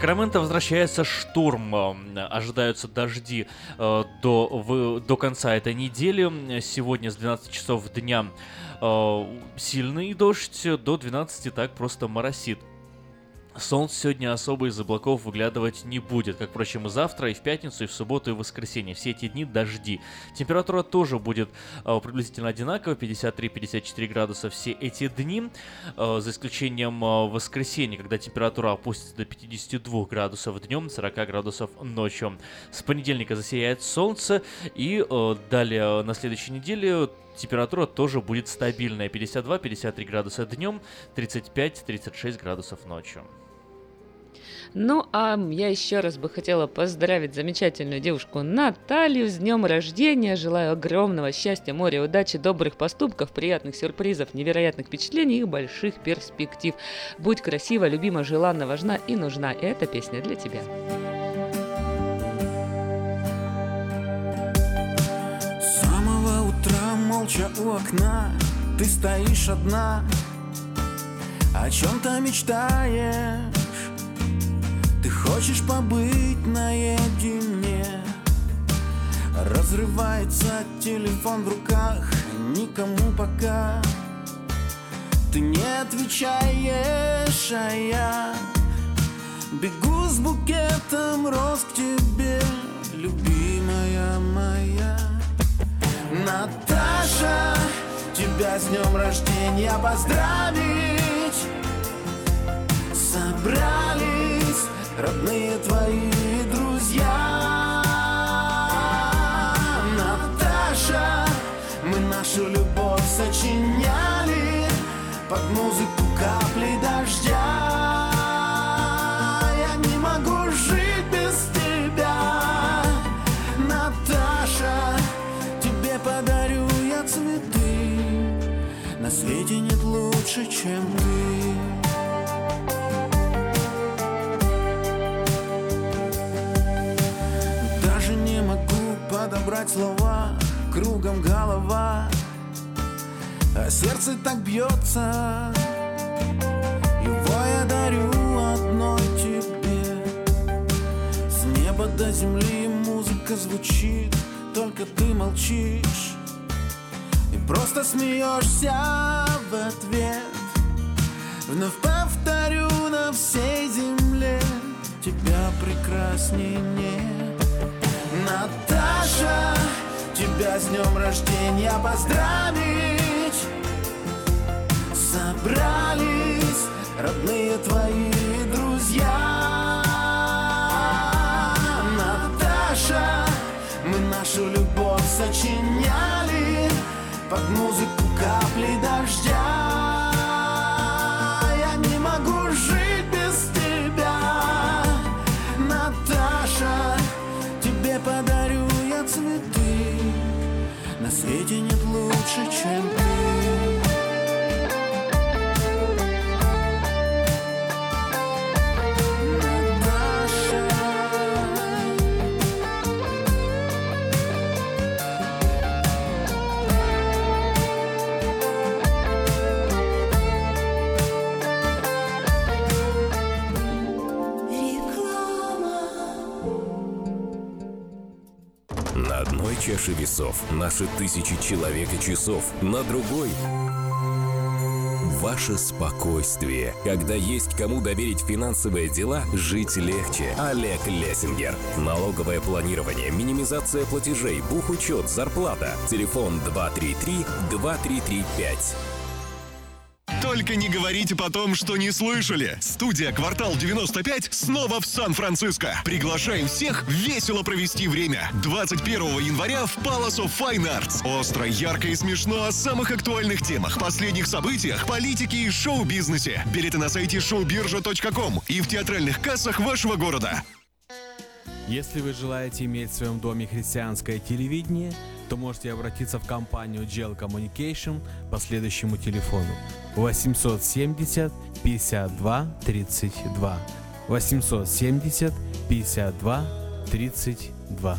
Сакраменто возвращается штурм. Ожидаются дожди э, до, в- до конца этой недели. Сегодня с 12 часов дня э, сильный дождь, до 12 так просто моросит. Солнце сегодня особо из облаков выглядывать не будет, как, впрочем, и завтра, и в пятницу, и в субботу, и в воскресенье. Все эти дни дожди. Температура тоже будет э, приблизительно одинаково, 53-54 градуса все эти дни, э, за исключением э, воскресенья, когда температура опустится до 52 градусов днем, 40 градусов ночью. С понедельника засияет солнце, и э, далее на следующей неделе температура тоже будет стабильная, 52-53 градуса днем, 35-36 градусов ночью. Ну, а я еще раз бы хотела поздравить замечательную девушку Наталью с днем рождения. Желаю огромного счастья, моря, удачи, добрых поступков, приятных сюрпризов, невероятных впечатлений и больших перспектив. Будь красива, любима, желанна, важна и нужна. Эта песня для тебя. Самого утра молча у окна Ты стоишь одна О чем-то мечтаешь хочешь побыть наедине? Разрывается телефон в руках Никому пока. Ты не отвечаешь, а я Бегу с букетом роз к тебе Любимая моя. Наташа Тебя с днем рождения поздравить Собрались родные твои друзья. Наташа, мы нашу любовь сочиняли Под музыку капли дождя. Я не могу жить без тебя. Наташа, тебе подарю я цветы. На свете нет лучше, чем ты подобрать слова Кругом голова. А сердце так бьется. Его я дарю одной тебе. С неба до земли музыка звучит Только ты молчишь. И просто смеешься в ответ. Вновь повторю на всей земле. Тебя прекрасней нет Наташа, тебя с днем рождения поздравить. Собрались родные твои друзья. Наташа, мы нашу любовь сочиняли. Под музыку капли дождя Свете нет лучше, чем чаше весов наши тысячи человек и часов, на другой Ваше спокойствие. Когда есть кому доверить финансовые дела, жить легче. Олег Лессингер. Налоговое планирование, минимизация платежей, бухучет, зарплата. Телефон 233-2335. Только не говорите потом, что не слышали. Студия «Квартал 95» снова в Сан-Франциско. Приглашаем всех весело провести время. 21 января в Palace of Fine Arts. Остро, ярко и смешно о самых актуальных темах, последних событиях, политике и шоу-бизнесе. Билеты на сайте showbirja.com и в театральных кассах вашего города. Если вы желаете иметь в своем доме христианское телевидение, то можете обратиться в компанию Gel Communication по следующему телефону. 870 52 32 870 52 32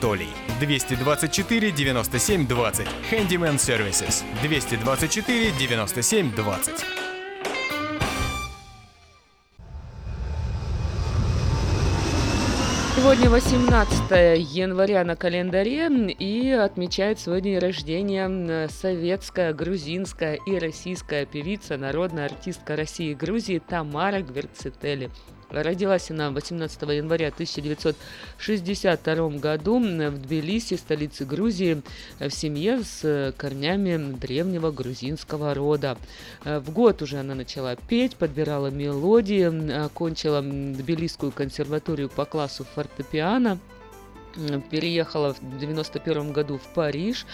224 97 20. Handyman Services. 224 97 20. Сегодня 18 января на календаре и отмечает свой день рождения советская, грузинская и российская певица, народная артистка России и Грузии Тамара Гверцетели. Родилась она 18 января 1962 году в Тбилиси, столице Грузии, в семье с корнями древнего грузинского рода. В год уже она начала петь, подбирала мелодии, окончила Тбилисскую консерваторию по классу фортепиано. Переехала в 91 году в Париж.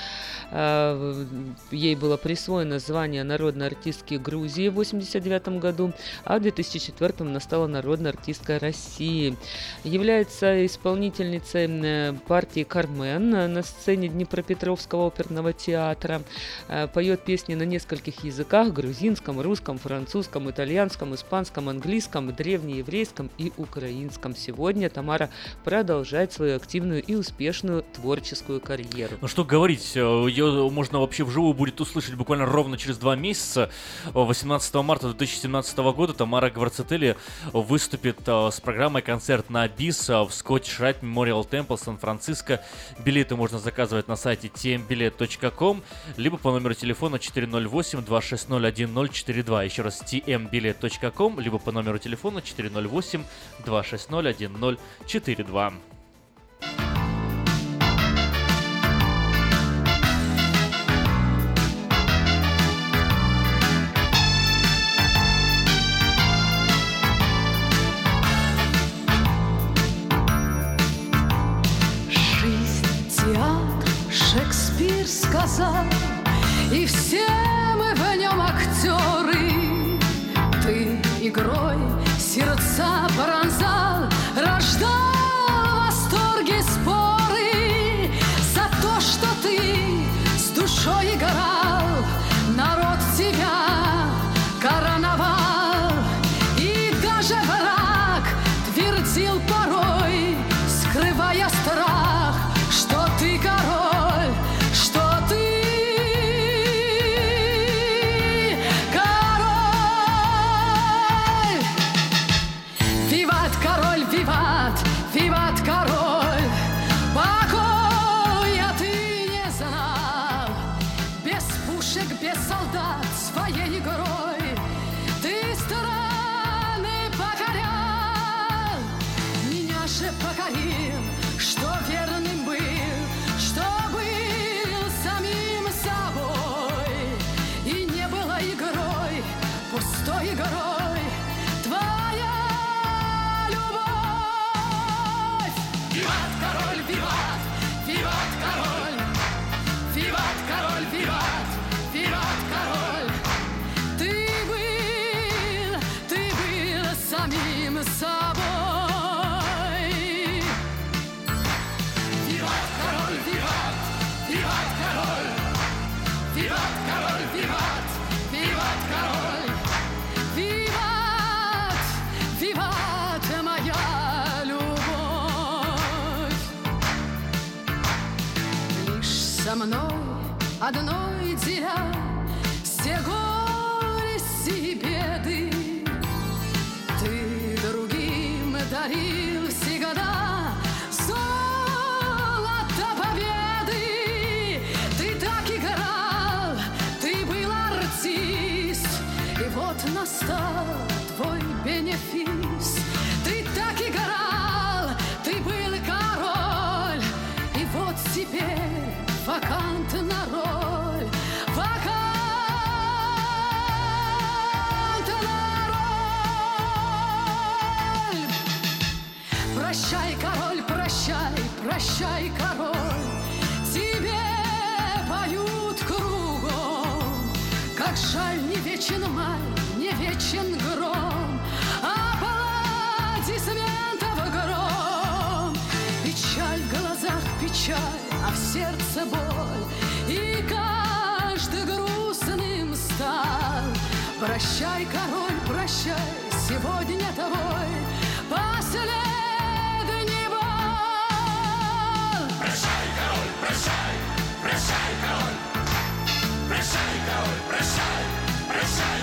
А, Ей было присвоено звание народной артистки Грузии в 89 году, а в 2004 она стала народной артисткой России. Является исполнительницей партии «Кармен» на сцене Днепропетровского оперного театра. Э, Поет песни на нескольких языках – грузинском, русском, французском, итальянском, испанском, английском, древнееврейском и украинском. Сегодня Тамара продолжает свою активную активную и успешную творческую карьеру. Ну что говорить, э, ее можно вообще вживую будет услышать буквально ровно через два месяца. Э, 18 марта 2017 года Тамара Гварцетели выступит э, с программой «Концерт на бис» в Scottish Rite Memorial Temple Сан-Франциско. Билеты можно заказывать на сайте tmbilet.com, либо по номеру телефона 408-260-1042. Еще раз tmbilet.com, либо по номеру телефона 408 260 1042. sun. Как жаль не вечен май, не вечен гром. Аплодисментов гром. Печаль в глазах, печаль, а в сердце боль. И каждый грустным стал. Прощай, король, прощай, сегодня твой последний бал. Прощай, король, прощай, прощай, король. Прощай, король, прощай, прощай,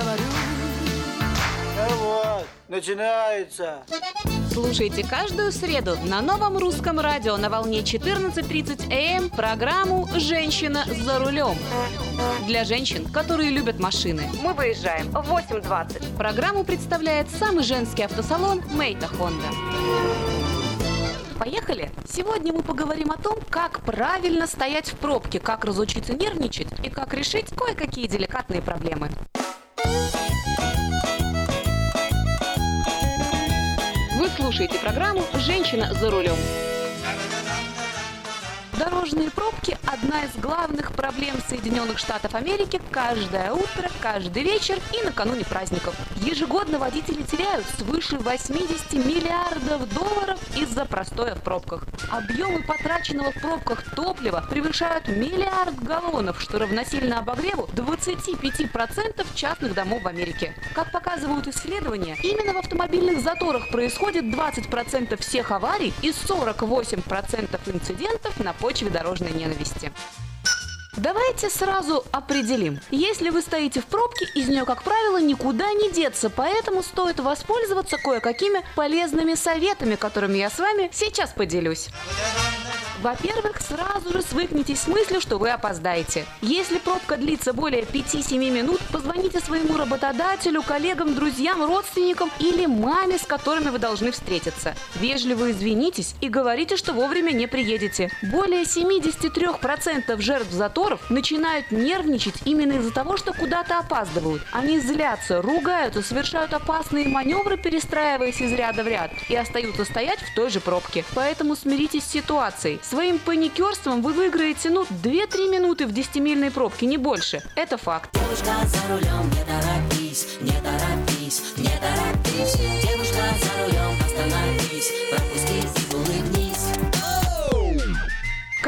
говорю. Вот, начинается. Слушайте каждую среду на новом русском радио на волне 14.30 АМ программу «Женщина за рулем». Для женщин, которые любят машины. Мы выезжаем в 8.20. Программу представляет самый женский автосалон «Мейта Хонда». Поехали! Сегодня мы поговорим о том, как правильно стоять в пробке, как разучиться нервничать и как решить кое-какие деликатные проблемы. Слушаете программу «Женщина за рулем». Дорожные пробки – одна из главных проблем Соединенных Штатов Америки каждое утро, каждый вечер и накануне праздников. Ежегодно водители теряют свыше 80 миллиардов долларов из-за простоя в пробках. Объемы потраченного в пробках топлива превышают миллиард галлонов, что равносильно обогреву 25% частных домов в Америке. Как показывают исследования, именно в автомобильных заторах происходит 20% всех аварий и 48% инцидентов на почве дорожной ненависти. Давайте сразу определим. Если вы стоите в пробке, из нее, как правило, никуда не деться, поэтому стоит воспользоваться кое-какими полезными советами, которыми я с вами сейчас поделюсь. Во-первых, сразу же свыкнитесь с мыслью, что вы опоздаете. Если пробка длится более 5-7 минут, позвоните своему работодателю, коллегам, друзьям, родственникам или маме, с которыми вы должны встретиться. Вежливо извинитесь и говорите, что вовремя не приедете. Более 73% жертв заторов начинают нервничать именно из-за того, что куда-то опаздывают. Они злятся, ругаются, совершают опасные маневры, перестраиваясь из ряда в ряд, и остаются стоять в той же пробке. Поэтому смиритесь с ситуацией. Своим паникерством вы выиграете, ну, 2-3 минуты в 10-мильной пробке, не больше. Это факт. Девушка за рулем, не торопись, не торопись, не торопись. Девушка за рулем, остановись, пропусти.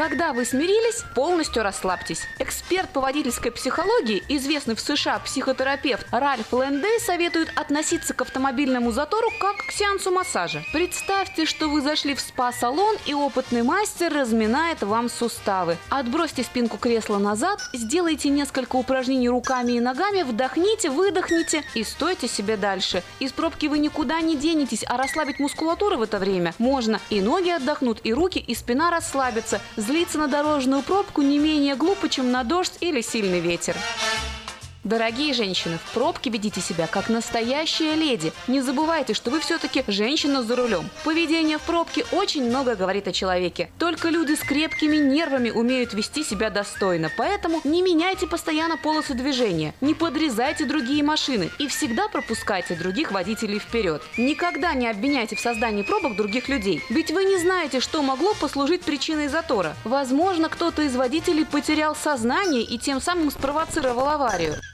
Когда вы смирились, полностью расслабьтесь. Эксперт по водительской психологии, известный в США психотерапевт Ральф Лэндей советует относиться к автомобильному затору как к сеансу массажа. Представьте, что вы зашли в спа-салон и опытный мастер разминает вам суставы. Отбросьте спинку кресла назад, сделайте несколько упражнений руками и ногами, вдохните, выдохните и стойте себе дальше. Из пробки вы никуда не денетесь, а расслабить мускулатуру в это время можно. И ноги отдохнут, и руки, и спина расслабятся. Злиться на дорожную пробку не менее глупо, чем на дождь или сильный ветер. Дорогие женщины, в пробке ведите себя как настоящая леди. Не забывайте, что вы все-таки женщина за рулем. Поведение в пробке очень много говорит о человеке. Только люди с крепкими нервами умеют вести себя достойно. Поэтому не меняйте постоянно полосы движения, не подрезайте другие машины и всегда пропускайте других водителей вперед. Никогда не обвиняйте в создании пробок других людей, ведь вы не знаете, что могло послужить причиной затора. Возможно, кто-то из водителей потерял сознание и тем самым спровоцировал аварию.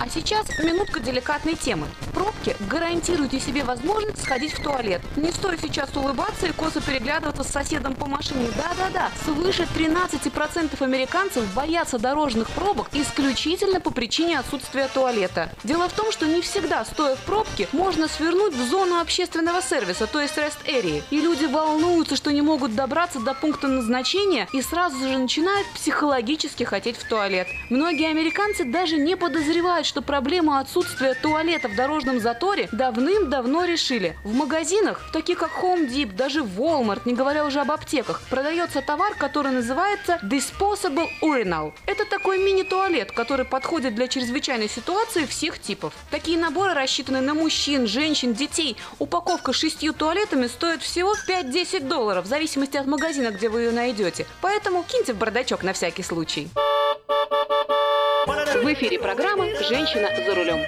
А сейчас минутка деликатной темы. В пробке гарантируйте себе возможность сходить в туалет. Не стоит сейчас улыбаться и косо переглядываться с соседом по машине. Да-да-да, свыше 13% американцев боятся дорожных пробок исключительно по причине отсутствия туалета. Дело в том, что не всегда, стоя в пробке, можно свернуть в зону общественного сервиса, то есть rest area. И люди волнуются, что не могут добраться до пункта назначения и сразу же начинают психологически хотеть в туалет. Многие американцы даже не подозревают, что проблему отсутствия туалета в дорожном заторе давным-давно решили. В магазинах, таких как Home Depot, даже Walmart, не говоря уже об аптеках, продается товар, который называется Disposable Urinal. Это такой мини-туалет, который подходит для чрезвычайной ситуации всех типов. Такие наборы рассчитаны на мужчин, женщин, детей. Упаковка с шестью туалетами стоит всего 5-10 долларов, в зависимости от магазина, где вы ее найдете. Поэтому киньте в бардачок на всякий случай. В эфире программа «Женщина за рулем».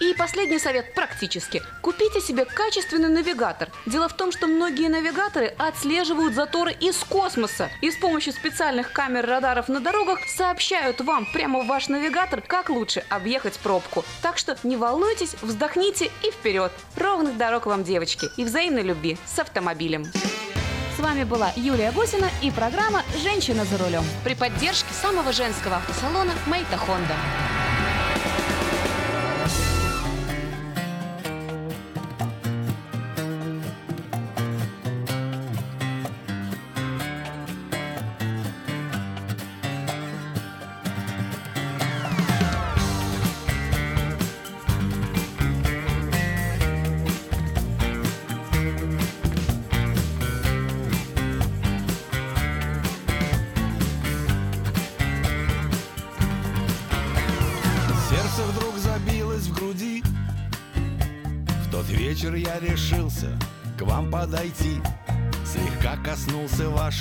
И последний совет практически. Купите себе качественный навигатор. Дело в том, что многие навигаторы отслеживают заторы из космоса и с помощью специальных камер радаров на дорогах сообщают вам прямо в ваш навигатор, как лучше объехать пробку. Так что не волнуйтесь, вздохните и вперед. Ровных дорог вам, девочки, и взаимной любви с автомобилем. С вами была Юлия Гусина и программа «Женщина за рулем» при поддержке самого женского автосалона «Мейта Хонда».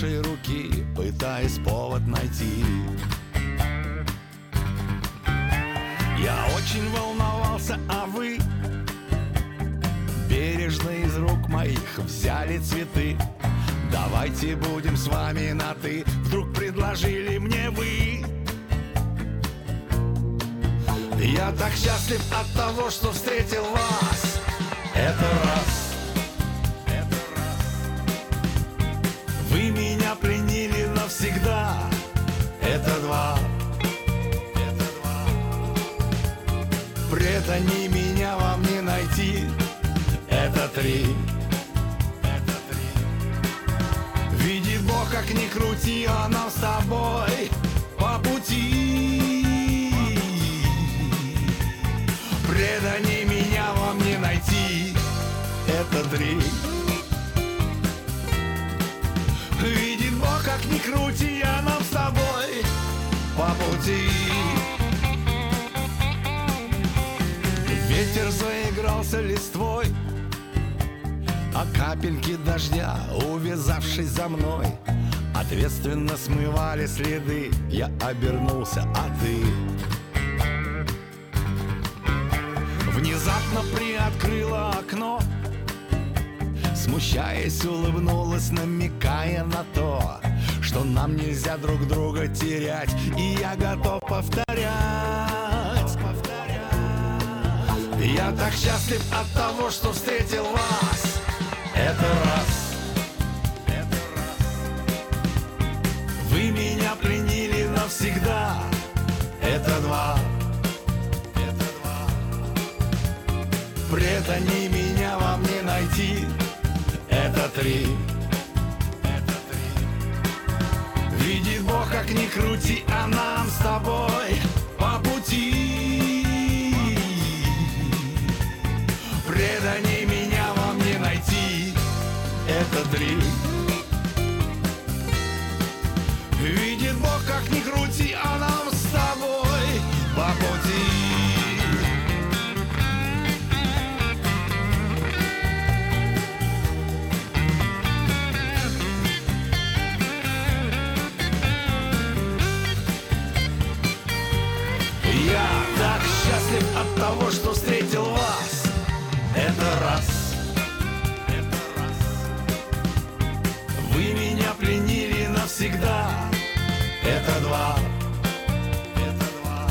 Вашей руки, пытаясь повод найти. Я очень волновался, а вы Бережно из рук моих взяли цветы. Давайте будем с вами на «ты» Вдруг предложили мне вы. Я так счастлив от того, что встретил вас. Это раз как ни крути, а нам с тобой по пути. Предани меня вам не найти. Это три Видит Бог, как ни крути, я нам с тобой по пути. Ветер заигрался листвой А капельки дождя, увязавшись за мной Ответственно смывали следы. Я обернулся, а ты? Внезапно приоткрыла окно. Смущаясь, улыбнулась, намекая на то Что нам нельзя друг друга терять. И я готов повторять Я так счастлив от того, что встретил вас. Это раз навсегда. Это два. Предани меня вам не найти. Это три. Это три. Видит Бог, как ни крути, а нам с тобой по пути. Предани меня вам не найти. Это три Бог, как ни крути, а нам с тобой по пути. Я так счастлив от того, что встретил вас. Это раз. Навсегда Это два. Это два.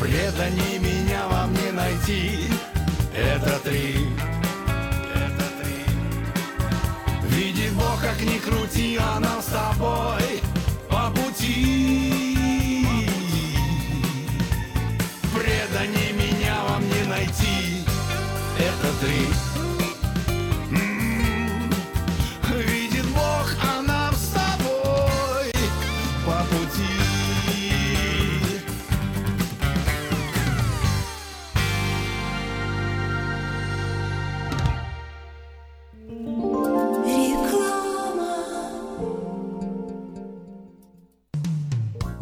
Предани меня вам не найти. Это три. Это три. Видит Бог, как ни крути, а нам с тобой по пути. Предани меня вам не найти. Это три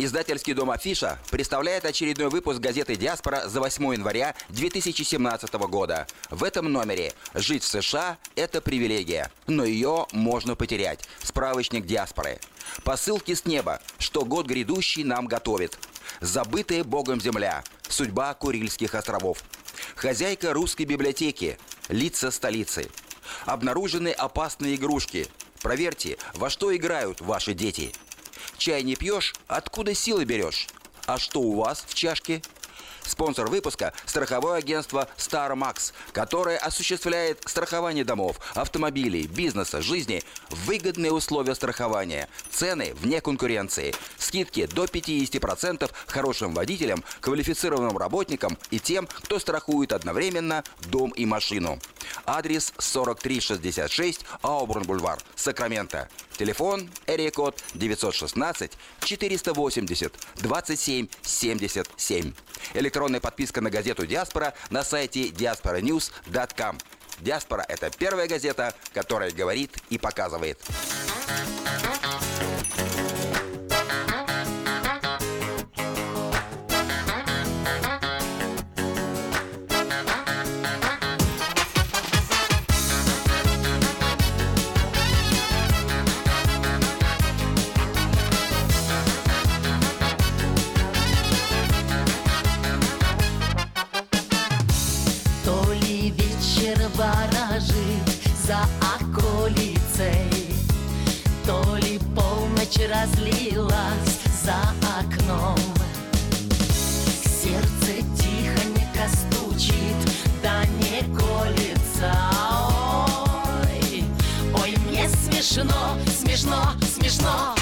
Издательский дом «Афиша» представляет очередной выпуск газеты «Диаспора» за 8 января 2017 года. В этом номере «Жить в США – это привилегия, но ее можно потерять». Справочник «Диаспоры». Посылки с неба, что год грядущий нам готовит. Забытая Богом земля. Судьба Курильских островов. Хозяйка русской библиотеки. Лица столицы. Обнаружены опасные игрушки. Проверьте, во что играют ваши дети. Чай не пьешь, откуда силы берешь? А что у вас в чашке? Спонсор выпуска – страховое агентство Star Max, которое осуществляет страхование домов, автомобилей, бизнеса, жизни выгодные условия страхования, цены вне конкуренции, скидки до 50% хорошим водителям, квалифицированным работникам и тем, кто страхует одновременно дом и машину. Адрес 4366 Аубурн-Бульвар, Сакраменто. Телефон эрия код 916 480 27 77. Электронная подписка на газету «Диаспора» на сайте diasporanews.com. «Диаспора» — это первая газета, которая говорит и показывает. Полночь разлилась за окном. Сердце тихонько стучит, да не колется. Ой, ой, мне смешно, смешно, смешно.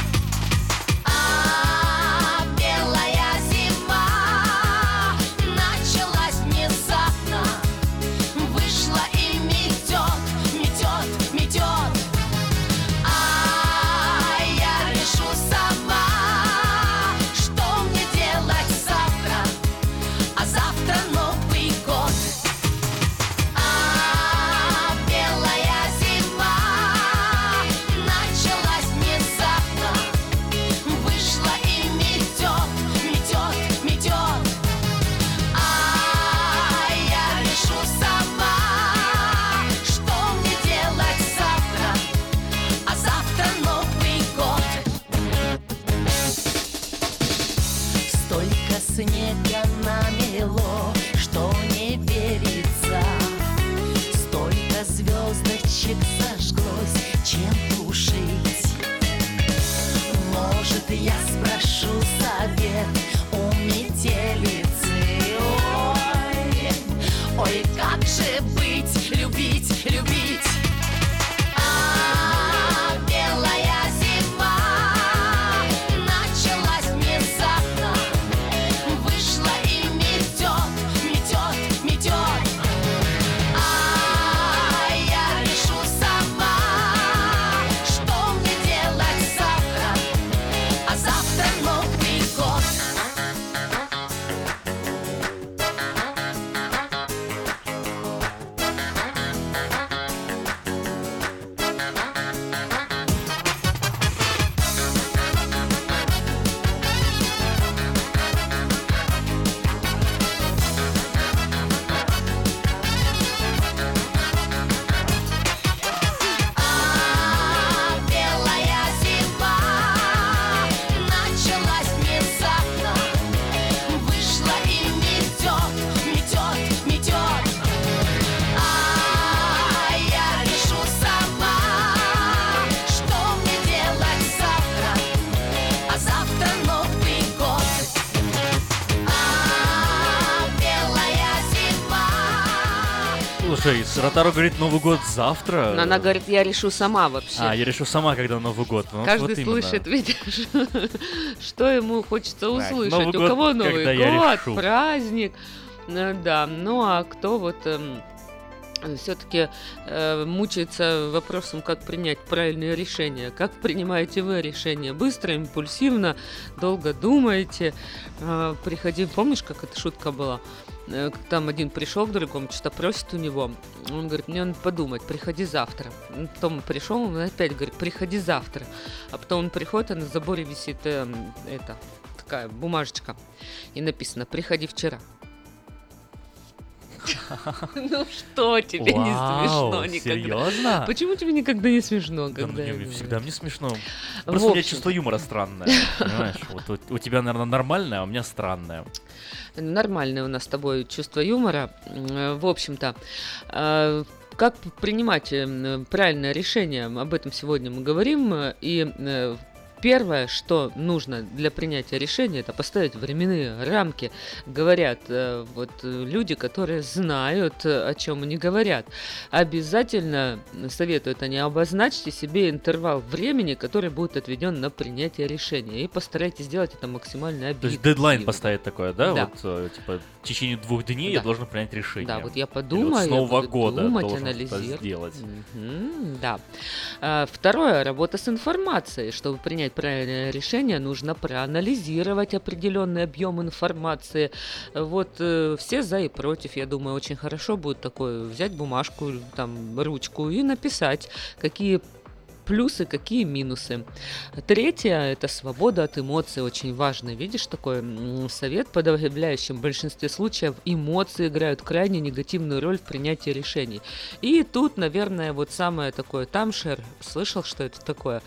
Ротару говорит, Новый год завтра. Но Она говорит, я решу сама вообще. А, я решу сама, когда Новый год. Ну, Каждый вот слышит, видишь, что ему хочется услышать. Новый У год, кого Новый год, праздник. Э, Да, ну а кто вот все-таки мучается вопросом, как принять правильное решение. Как принимаете вы решение? Быстро, импульсивно, долго думаете? Э, Приходи, помнишь, как эта шутка была? Э, Там один пришел к другому, что-то просит у него. Он говорит, мне надо подумать, приходи завтра. Потом пришел, он опять говорит, приходи завтра. А потом он приходит, а на заборе висит э, это, такая бумажечка. И написано, приходи вчера. Ну что тебе не смешно никогда? серьезно? Почему тебе никогда не смешно, Да когда мне всегда мне смешно. Просто у меня чувство юмора странное. Понимаешь? Вот у тебя, наверное, нормальное, а у меня странное. Нормальное у нас с тобой чувство юмора. В общем-то, э, как принимать э, правильное решение, об этом сегодня мы говорим. э, И первое, что нужно для принятия решения, это поставить временные рамки. Говорят э, вот э, люди, которые знают, э, о чем они говорят. Обязательно советуют они обозначьте себе интервал времени, который будет отведен на принятие решения. И постарайтесь сделать это максимально То объективно. есть дедлайн поставить такое, да? Да. Вот, типа, в течение двух дней я Да. должен принять решение. Да, вот я Или вот подумаю, с Нового буду года думать, должен это анализировать. сделать. Мгм, да. А, Второе, работа с информацией. Чтобы принять правильное решение, нужно проанализировать определенный объем информации. Вот э, все за и против, я думаю, очень хорошо будет такое взять бумажку, там, ручку и написать, какие плюсы, какие минусы. Третье – это свобода от эмоций, очень важно. Видишь, такой совет, в подавляющем большинстве случаев эмоции играют крайне негативную роль в принятии решений. И тут, наверное, вот самое такое, тамшер, слышал, что это такое?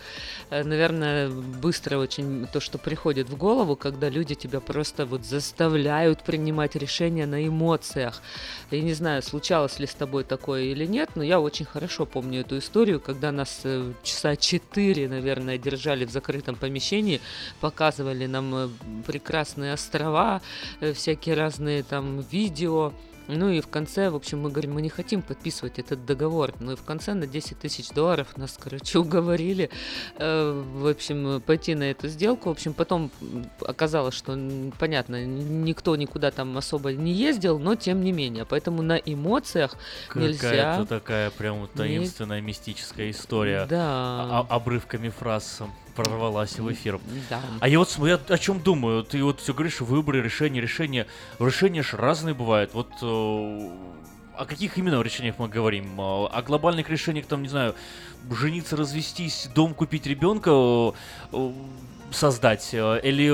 Э, Наверное, быстро очень то, что приходит в голову, когда люди тебя просто вот заставляют принимать решения на эмоциях. Я не знаю, случалось ли с тобой такое или нет, но я очень хорошо помню эту историю, когда нас э, часа четыре, наверное, держали в закрытом помещении, показывали нам э, прекрасные острова, э, всякие разные там видео. Ну и в конце, в общем, мы говорим, мы не хотим подписывать этот договор. Ну и в конце на 10 тысяч долларов нас, короче, уговорили, э, в общем, пойти на эту сделку. В общем, потом оказалось, что, понятно, никто никуда там особо не ездил, но тем не менее. Поэтому на эмоциях нельзя... Какая-то такая прям таинственная мистическая история. Да. А- а- обрывками фраз прорвалась в эфир. Да. А я вот смотрю, о чем думаю. Ты вот все говоришь, выборы, решения, решения. Решения ж разные бывают. Вот э, о каких именно решениях мы говорим? Э, О глобальных решениях, там, не знаю, жениться, развестись, дом купить, ребенка э, создать э, или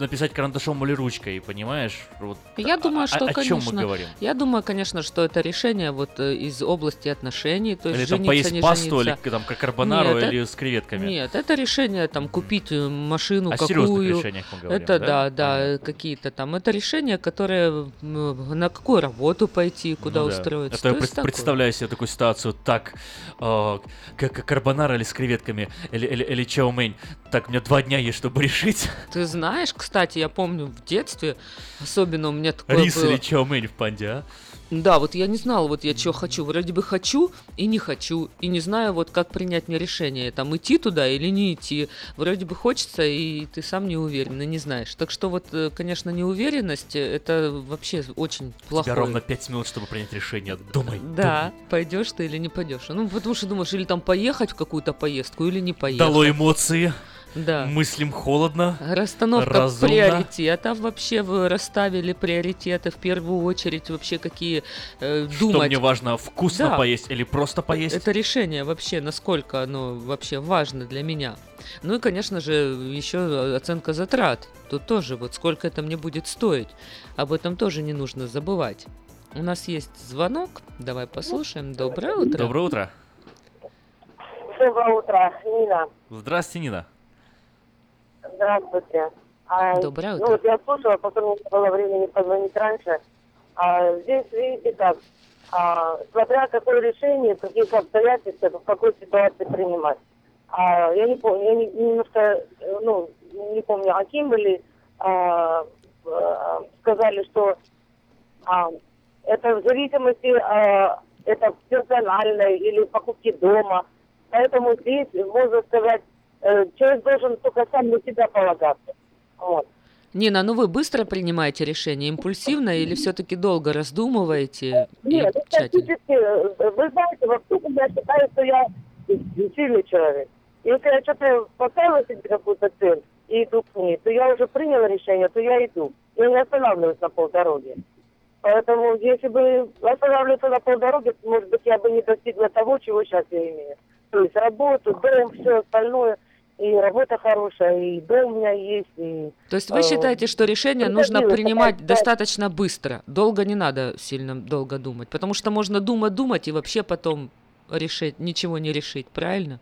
написать карандашом или ручкой, понимаешь? Вот Я о- думаю, о- что, о, конечно, чем мы говорим? я думаю, конечно, что это решение вот э, из области отношений, то есть Или там жениться, поесть не пасту, или жениться. к- там как карбонару, Нет, или это- с креветками? Нет, это решение там купить э, машину О какую. серьезных решениях мы говорим, это да? да, да, какие-то там. Это решение, которое на какую работу пойти, куда Ну да. устроиться. Это я То пред- такое. представляю себе такую ситуацию, так, э, как карбонара или с креветками, или, или, или чаомень. Так, мне два дня есть, чтобы решить, Ты знаешь, кстати, я помню в детстве, особенно у меня такое рис было. или чаомень в панде, а? Да, вот я не знала, вот я что хочу. Вроде бы хочу и не хочу. И не знаю, вот как принять мне решение, там идти туда или не идти. Вроде бы хочется, и ты сам не уверен, и не знаешь. Так что вот, э, конечно, неуверенность, э, это вообще очень У плохое. тебя ровно пять минут, чтобы принять решение. Думай, Да, пойдешь ты или не пойдешь. Ну, потому что думаешь, или там поехать в какую-то поездку, или не думай. поехать. Дало эмоции, Да. мыслим холодно, Расстановка разумно. приоритетов вообще вы расставили приоритеты в первую очередь вообще какие э, Что думать. мне важно, вкусно Да. поесть или просто поесть? Это решение вообще, насколько оно вообще важно для меня. Ну и, конечно же, еще оценка затрат. Тут тоже вот сколько это мне будет стоить. Об этом тоже не нужно забывать. У нас есть звонок. Давай послушаем. Доброе утро. Доброе утро. Доброе утро, Нина. Здравствуйте, Нина. Здравствуйте. А, Доброе Ну утро. вот я слушала, потом не было времени позвонить раньше. А, здесь, видите как, а, смотря какое решение, в каких обстоятельствах, в какой ситуации принимать. А, я не помню, я не- немножко, э, ну, не помню, а кем были, а, а, сказали, что а, это в зависимости а, это персональной или покупки дома. Поэтому здесь, можно сказать, э, человек должен только сам на себя полагаться. Вот. Нина, ну вы быстро принимаете решение, импульсивно или все-таки долго раздумываете? Нет, ну, практически, э, вы знаете, во всем я считаю, что я сильный человек. Если я что-то поставила себе какую-то цель и иду к ней, то я уже приняла решение, то я иду. Я не останавливаюсь на полдороги. Поэтому, если бы останавливаться на полдороги, то, может быть, я бы не достигла того, чего сейчас я имею. То есть работу, дом, все остальное. И работа хорошая, и дом у меня есть, и... То есть вы э, считаете, что решение нужно приходилось принимать такая- достаточно быстро? Долго не надо сильно долго думать, потому что можно думать, думать и вообще потом решить, ничего не решить, правильно?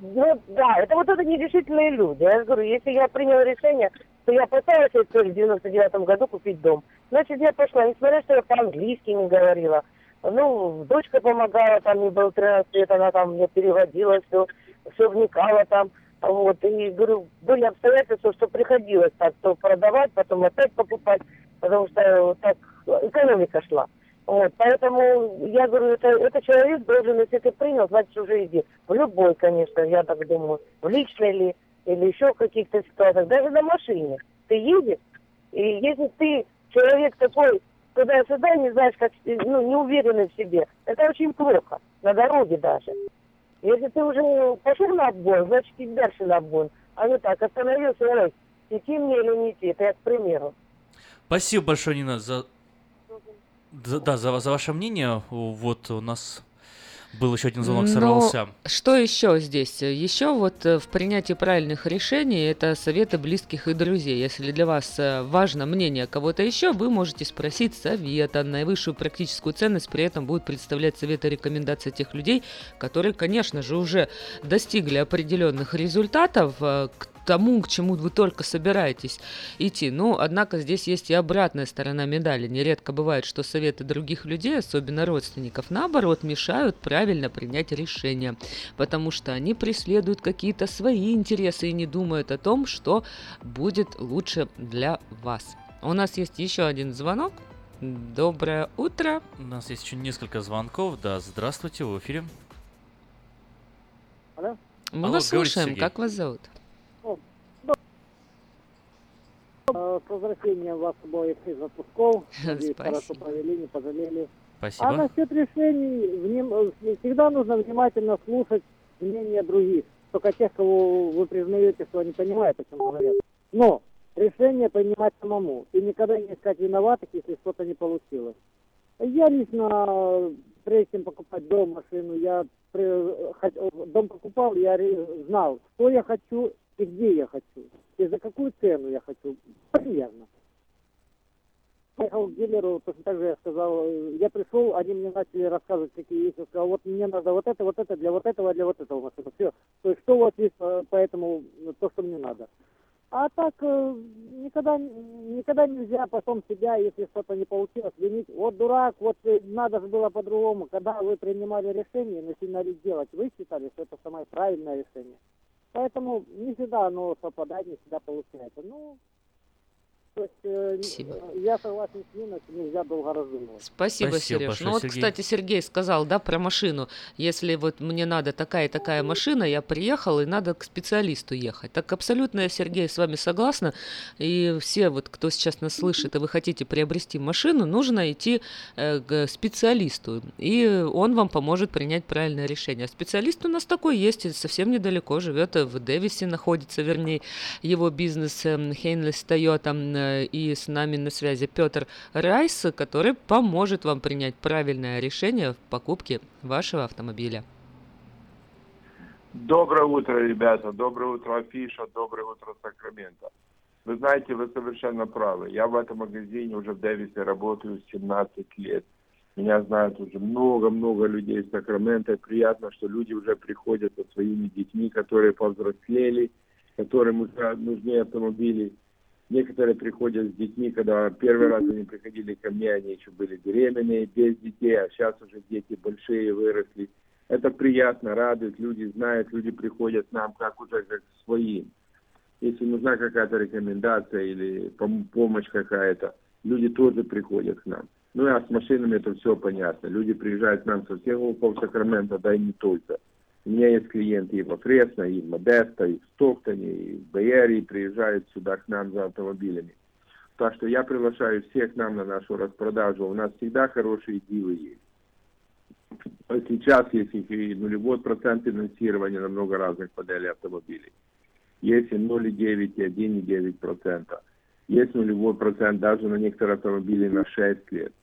Ну, да, это вот это нерешительные люди. Я говорю, если я приняла решение, то я цель в 99 году купить дом. Значит, я пошла, несмотря, что я по-английски не говорила. Ну, дочка помогала, там мне было 13 лет, она там мне переводила все, все вникала там. Вот, и говорю, были обстоятельства, что приходилось так, то продавать, потом опять покупать, потому что вот так экономика шла. Вот, поэтому я говорю, это, это человек должен, если ты принял, значит уже иди. В любой, конечно, я так думаю, в личной ли, или еще в каких-то ситуациях, даже на машине. Ты едешь, и если ты человек такой, туда-сюда, не знаешь, как, ну, не уверенный в себе, это очень плохо, на дороге даже. Если ты уже пошел на обгон, значит и дальше на обгон. А не так, остановился, ой, идти мне или не идти, это я к примеру. Спасибо большое, Нина, за, да, за, за ваше мнение. Вот у нас был еще один звонок, Но сорвался. Что еще здесь? Еще вот э, в принятии правильных решений это советы близких и друзей. Если для вас э, важно мнение кого-то еще, вы можете спросить совета. Наивысшую практическую ценность при этом будет представлять советы и рекомендации тех людей, которые, конечно же, уже достигли определенных результатов э, к тому, к чему вы только собираетесь идти. Ну, однако здесь есть и обратная сторона медали. Нередко бывает, что советы других людей, особенно родственников, наоборот, мешают правильно принять решение, потому что они преследуют какие-то свои интересы и не думают о том, что будет лучше для вас. У нас есть еще один звонок. Доброе утро. У нас есть еще несколько звонков. Да, здравствуйте, в эфире. Алло? Мы Алло, вас слушаем. Сергей. Как вас зовут? Э, С возвращением вас обоих из отпусков. Спасибо. хорошо провели, не пожалели. Спасибо. А насчет решений, вним- э, всегда нужно внимательно слушать мнение других. Только тех, кого вы признаете, что они понимают, о чем говорят. Но решение принимать самому. И никогда не искать виноватых, если что-то не получилось. Я лично, э, прежде чем покупать дом, машину, я хот- дом покупал, я знал, что я хочу и где я хочу. И за какую цену я хочу. Примерно. Поехал к дилеру, точно так же я сказал, э, я пришел, они мне начали рассказывать, какие есть. Я сказал, вот мне надо вот это, вот это, для вот этого, для вот этого машины. Все. То есть, что у вас есть, поэтому э, то, что мне надо. А так э, никогда, никогда нельзя потом себя, если что-то не получилось, винить. Вот дурак, вот э, надо же было по-другому. Когда вы принимали решение, начинали делать, вы считали, что это самое правильное решение. Поэтому не всегда оно совпадает, не всегда получается. Ну, то есть э, э, я согласен с Ниной, нельзя долго раздумывать. Спасибо, Спасибо Сереж. большое, Ну вот, Сергей. кстати, Сергей сказал, да, про машину. Если вот мне надо такая и такая машина, я приехал, и надо к специалисту ехать. Так абсолютно я, Сергей, с вами согласна. И все вот, кто сейчас нас слышит, и вы хотите приобрести машину, нужно идти э, к специалисту. И он вам поможет принять правильное решение. А специалист у нас такой есть, и совсем недалеко живет, э, в Дэвисе находится, вернее, его бизнес эм, Хейнлес Тойота. Э, И с нами на связи Петр Райс, который поможет вам принять правильное решение в покупке вашего автомобиля. Доброе утро, ребята. Доброе утро, Афиша. Доброе утро, Сакраменто. Вы знаете, вы совершенно правы. Я в этом магазине уже в Дэвисе работаю 17 лет. Меня знают уже много-много людей из Сакрамента. Приятно, что люди уже приходят со своими детьми, которые повзрослели, которым уже нужны автомобили. Некоторые приходят с детьми, когда первый раз они приходили ко мне, они еще были беременные, без детей, а сейчас уже дети большие выросли. Это приятно, радует, люди знают, люди приходят к нам как уже как к своим. Если нужна какая-то рекомендация или пом- помощь какая-то, люди тоже приходят к нам. Ну, а с машинами это все понятно. Люди приезжают к нам со всех углов Сакрамента, да и не только. У меня есть клиенты и во Фресно, и в Модесто, и в Стоктоне, и в Бейерии приезжают сюда к нам за автомобилями. Так что я приглашаю всех к нам на нашу распродажу. У нас всегда хорошие дилы есть. Сейчас есть и нулевой процент финансирования на много разных моделей автомобилей. Есть и 0,9, и 1,9 процента. Есть нулевой процент даже на некоторые автомобили на 6 лет.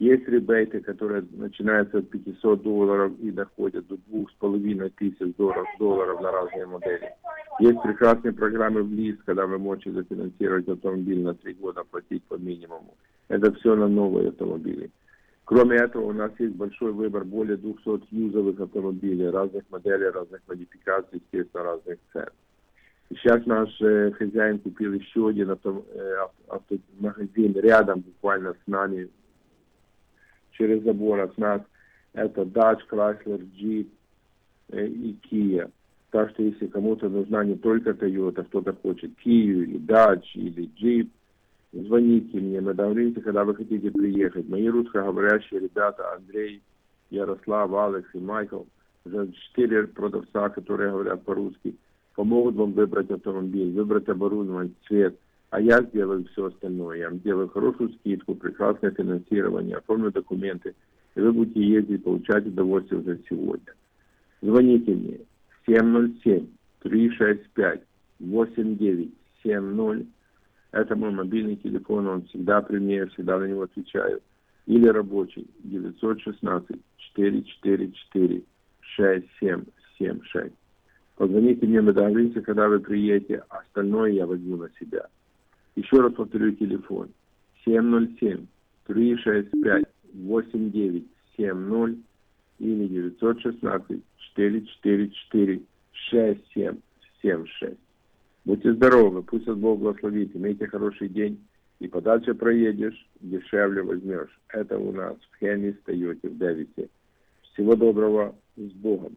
Есть ребейты, которые начинаются от 500 долларов и доходят до 2,5 тысяч долларов, долларов на разные модели. Есть прекрасные программы в лист, когда вы можете зафинансировать автомобиль на 3 года, платить по минимуму. Это все на новые автомобили. Кроме этого, у нас есть большой выбор более 200 юзовых автомобилей, разных моделей, разных модификаций, естественно, разных цен. Сейчас наш э, хозяин купил еще один авто, э, авто- автомагазин рядом, буквально с нами, через забор от нас. Это Dodge, Chrysler, Jeep э, и Kia. Так что если кому-то нужна не только Toyota, кто-то хочет Kia или Dodge или Jeep, звоните мне, договоримся, когда вы хотите приехать. Мои русскоговорящие ребята, Андрей, Ярослав, Алекс и Майкл, уже четыре продавца, которые говорят по-русски, помогут вам выбрать автомобиль, выбрать оборудование, цвет. А я сделаю все остальное. Я сделаю хорошую скидку, прекрасное финансирование, оформлю документы, и вы будете ездить, получать удовольствие уже сегодня. Звоните мне 707-365-8970. Это мой мобильный телефон, он всегда при мне, я всегда на него отвечаю. Или рабочий 916-444-6776. Позвоните мне, мы договоримся, когда вы приедете, а остальное я возьму на себя. Еще раз повторю телефон. 707-365-8970 или 916-444-6776. Будьте здоровы, пусть от Бог благословит, имейте хороший день, и подальше проедешь, дешевле возьмешь. Это у нас в Хенни, Тойоте, в Дэвисе. Всего доброго, с Богом.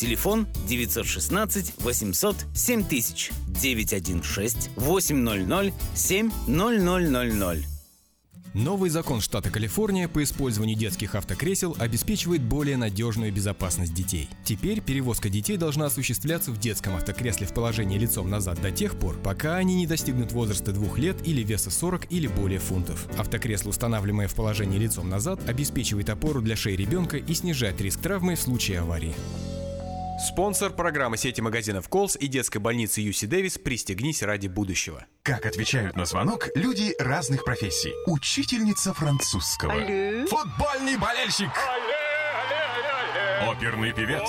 Телефон 916 800 7000 916 800 7000. Новый закон штата Калифорния по использованию детских автокресел обеспечивает более надежную безопасность детей. Теперь перевозка детей должна осуществляться в детском автокресле в положении лицом назад до тех пор, пока они не достигнут возраста двух лет или веса 40 или более фунтов. Автокресло, устанавливаемое в положении лицом назад, обеспечивает опору для шеи ребенка и снижает риск травмы в случае аварии. Спонсор программы сети магазинов Колс и детской больницы Юси Дэвис «Пристегнись ради будущего». Как отвечают на звонок люди разных профессий. Учительница французского. Алле. Футбольный болельщик. Оперный певец.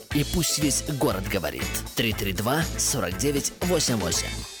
И пусть весь город говорит. 332-4988.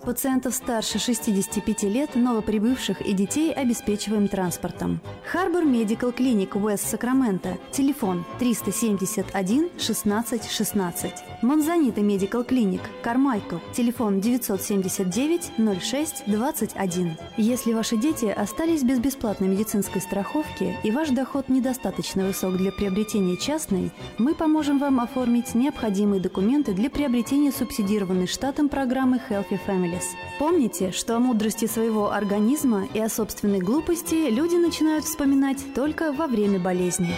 Пациентов старше 65 лет, новоприбывших и детей обеспечиваем транспортом. Харбор Медикал Клиник Уэст Сакраменто. Телефон 371 16 16. Монзанита Медикал Клиник Кармайкл. Телефон 979 06 21. Если ваши дети остались без бесплатной медицинской страховки и ваш доход недостаточно высок для приобретения частной, мы поможем вам оформить необходимые документы для приобретения субсидированной штатом программы Healthy Families. Помните, что о мудрости своего организма и о собственной глупости люди начинают вспоминать только во время болезни.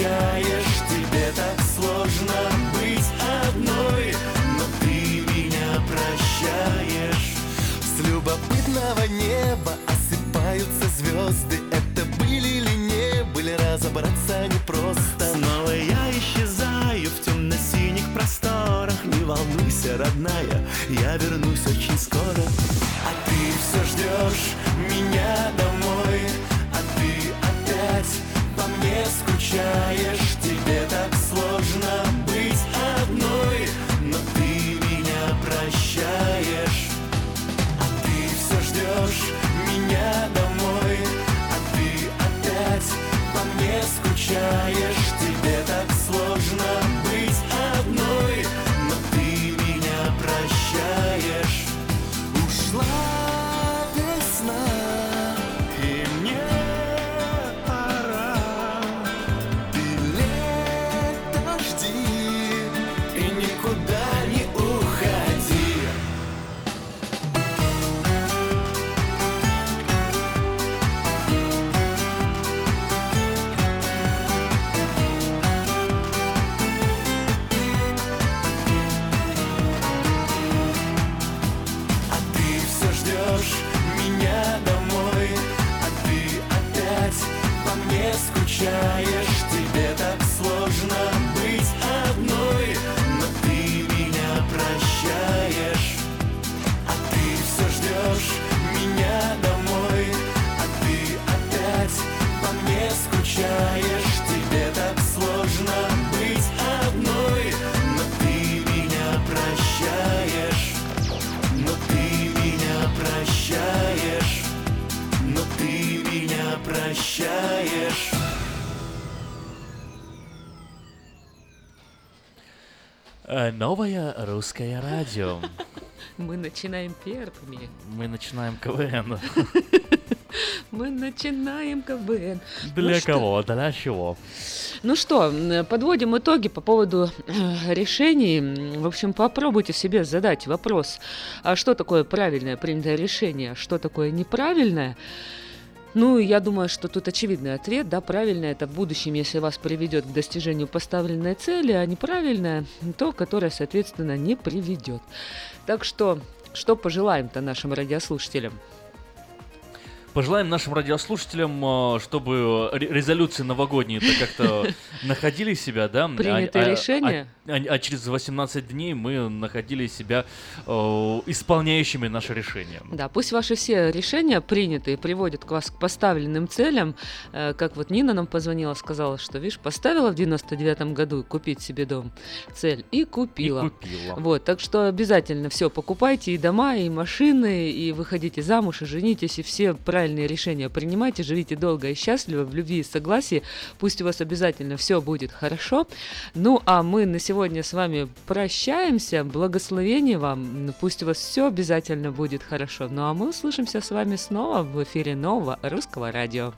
Мне Новое русское радио. Мы начинаем первыми. Мы начинаем КВН. Мы начинаем КВН. Для Ну что- кого? Для чего? Ну что, подводим итоги по поводу э, решений. В общем, попробуйте себе задать вопрос, а что такое правильное принятое решение, а что такое неправильное. Ну, я думаю, что тут очевидный ответ, да, правильное это в будущем, если вас приведет к достижению поставленной цели, а неправильное то, которое, соответственно, не приведет. Так что, что пожелаем-то нашим радиослушателям? Пожелаем нашим радиослушателям, э, чтобы ре- резолюции новогодние-то как-то находили себя, да? Принятые а, решения. А, а- а через 18 дней мы находили себя э, исполняющими наши решения. Да, пусть ваши все решения принятые приводят к вас к поставленным целям. Э, Как вот Нина нам позвонила, сказала, что, видишь, поставила в 99 году купить себе дом цель и купила. И купила. Вот, так что обязательно все покупайте, и дома, и машины, и выходите замуж, и женитесь, и все правильные решения принимайте, живите долго и счастливо, в любви и согласии. Пусть у вас обязательно все будет хорошо. Ну, а мы на сегодня с вами прощаемся. Благословения вам. Пусть у вас все обязательно будет хорошо. Ну, а мы услышимся с вами снова в эфире нового русского радио.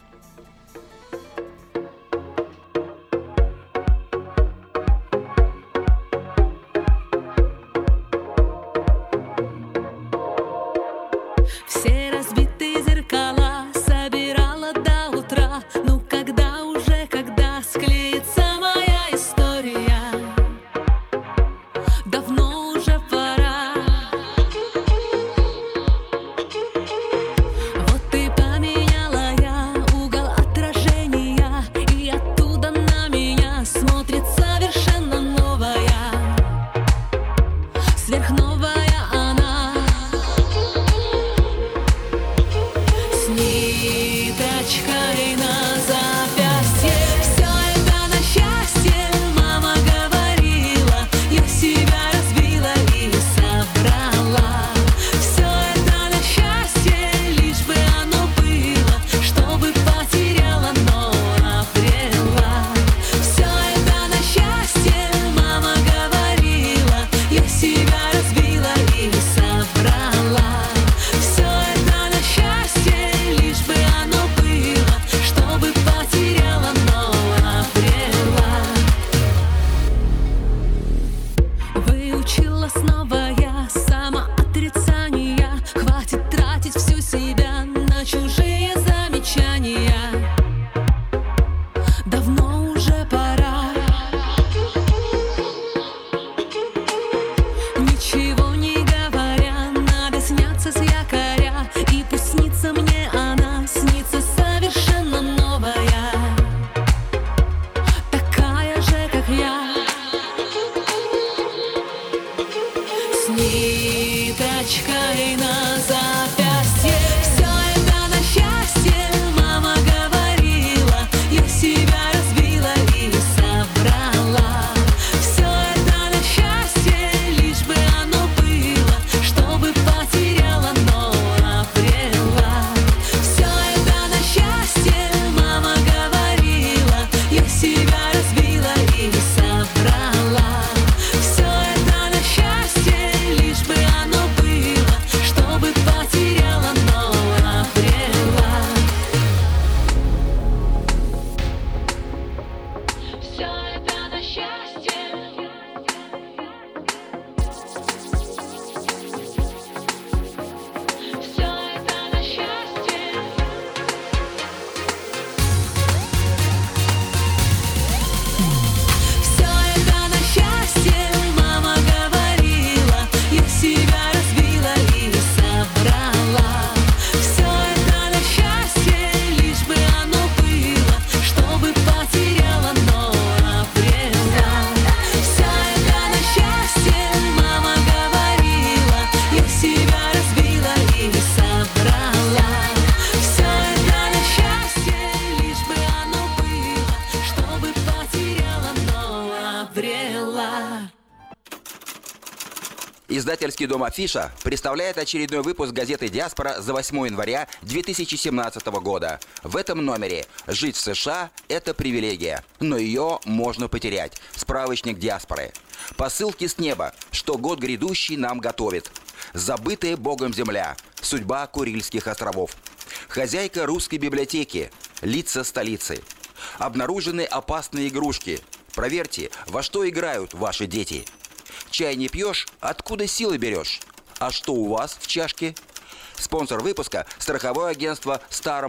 Издательский дом «Афиша» представляет очередной выпуск газеты «Диаспора» за 8 января 2017 года. В этом номере «Жить в США – это привилегия, но ее можно потерять». Справочник «Диаспоры». Посылки с неба, что год грядущий нам готовит. Забытая Богом земля. Судьба Курильских островов. Хозяйка русской библиотеки. Лица столицы. Обнаружены опасные игрушки. Проверьте, во что играют ваши дети. Чай не пьешь, откуда силы берешь? А что у вас в чашке? Спонсор выпуска – страховое агентство Star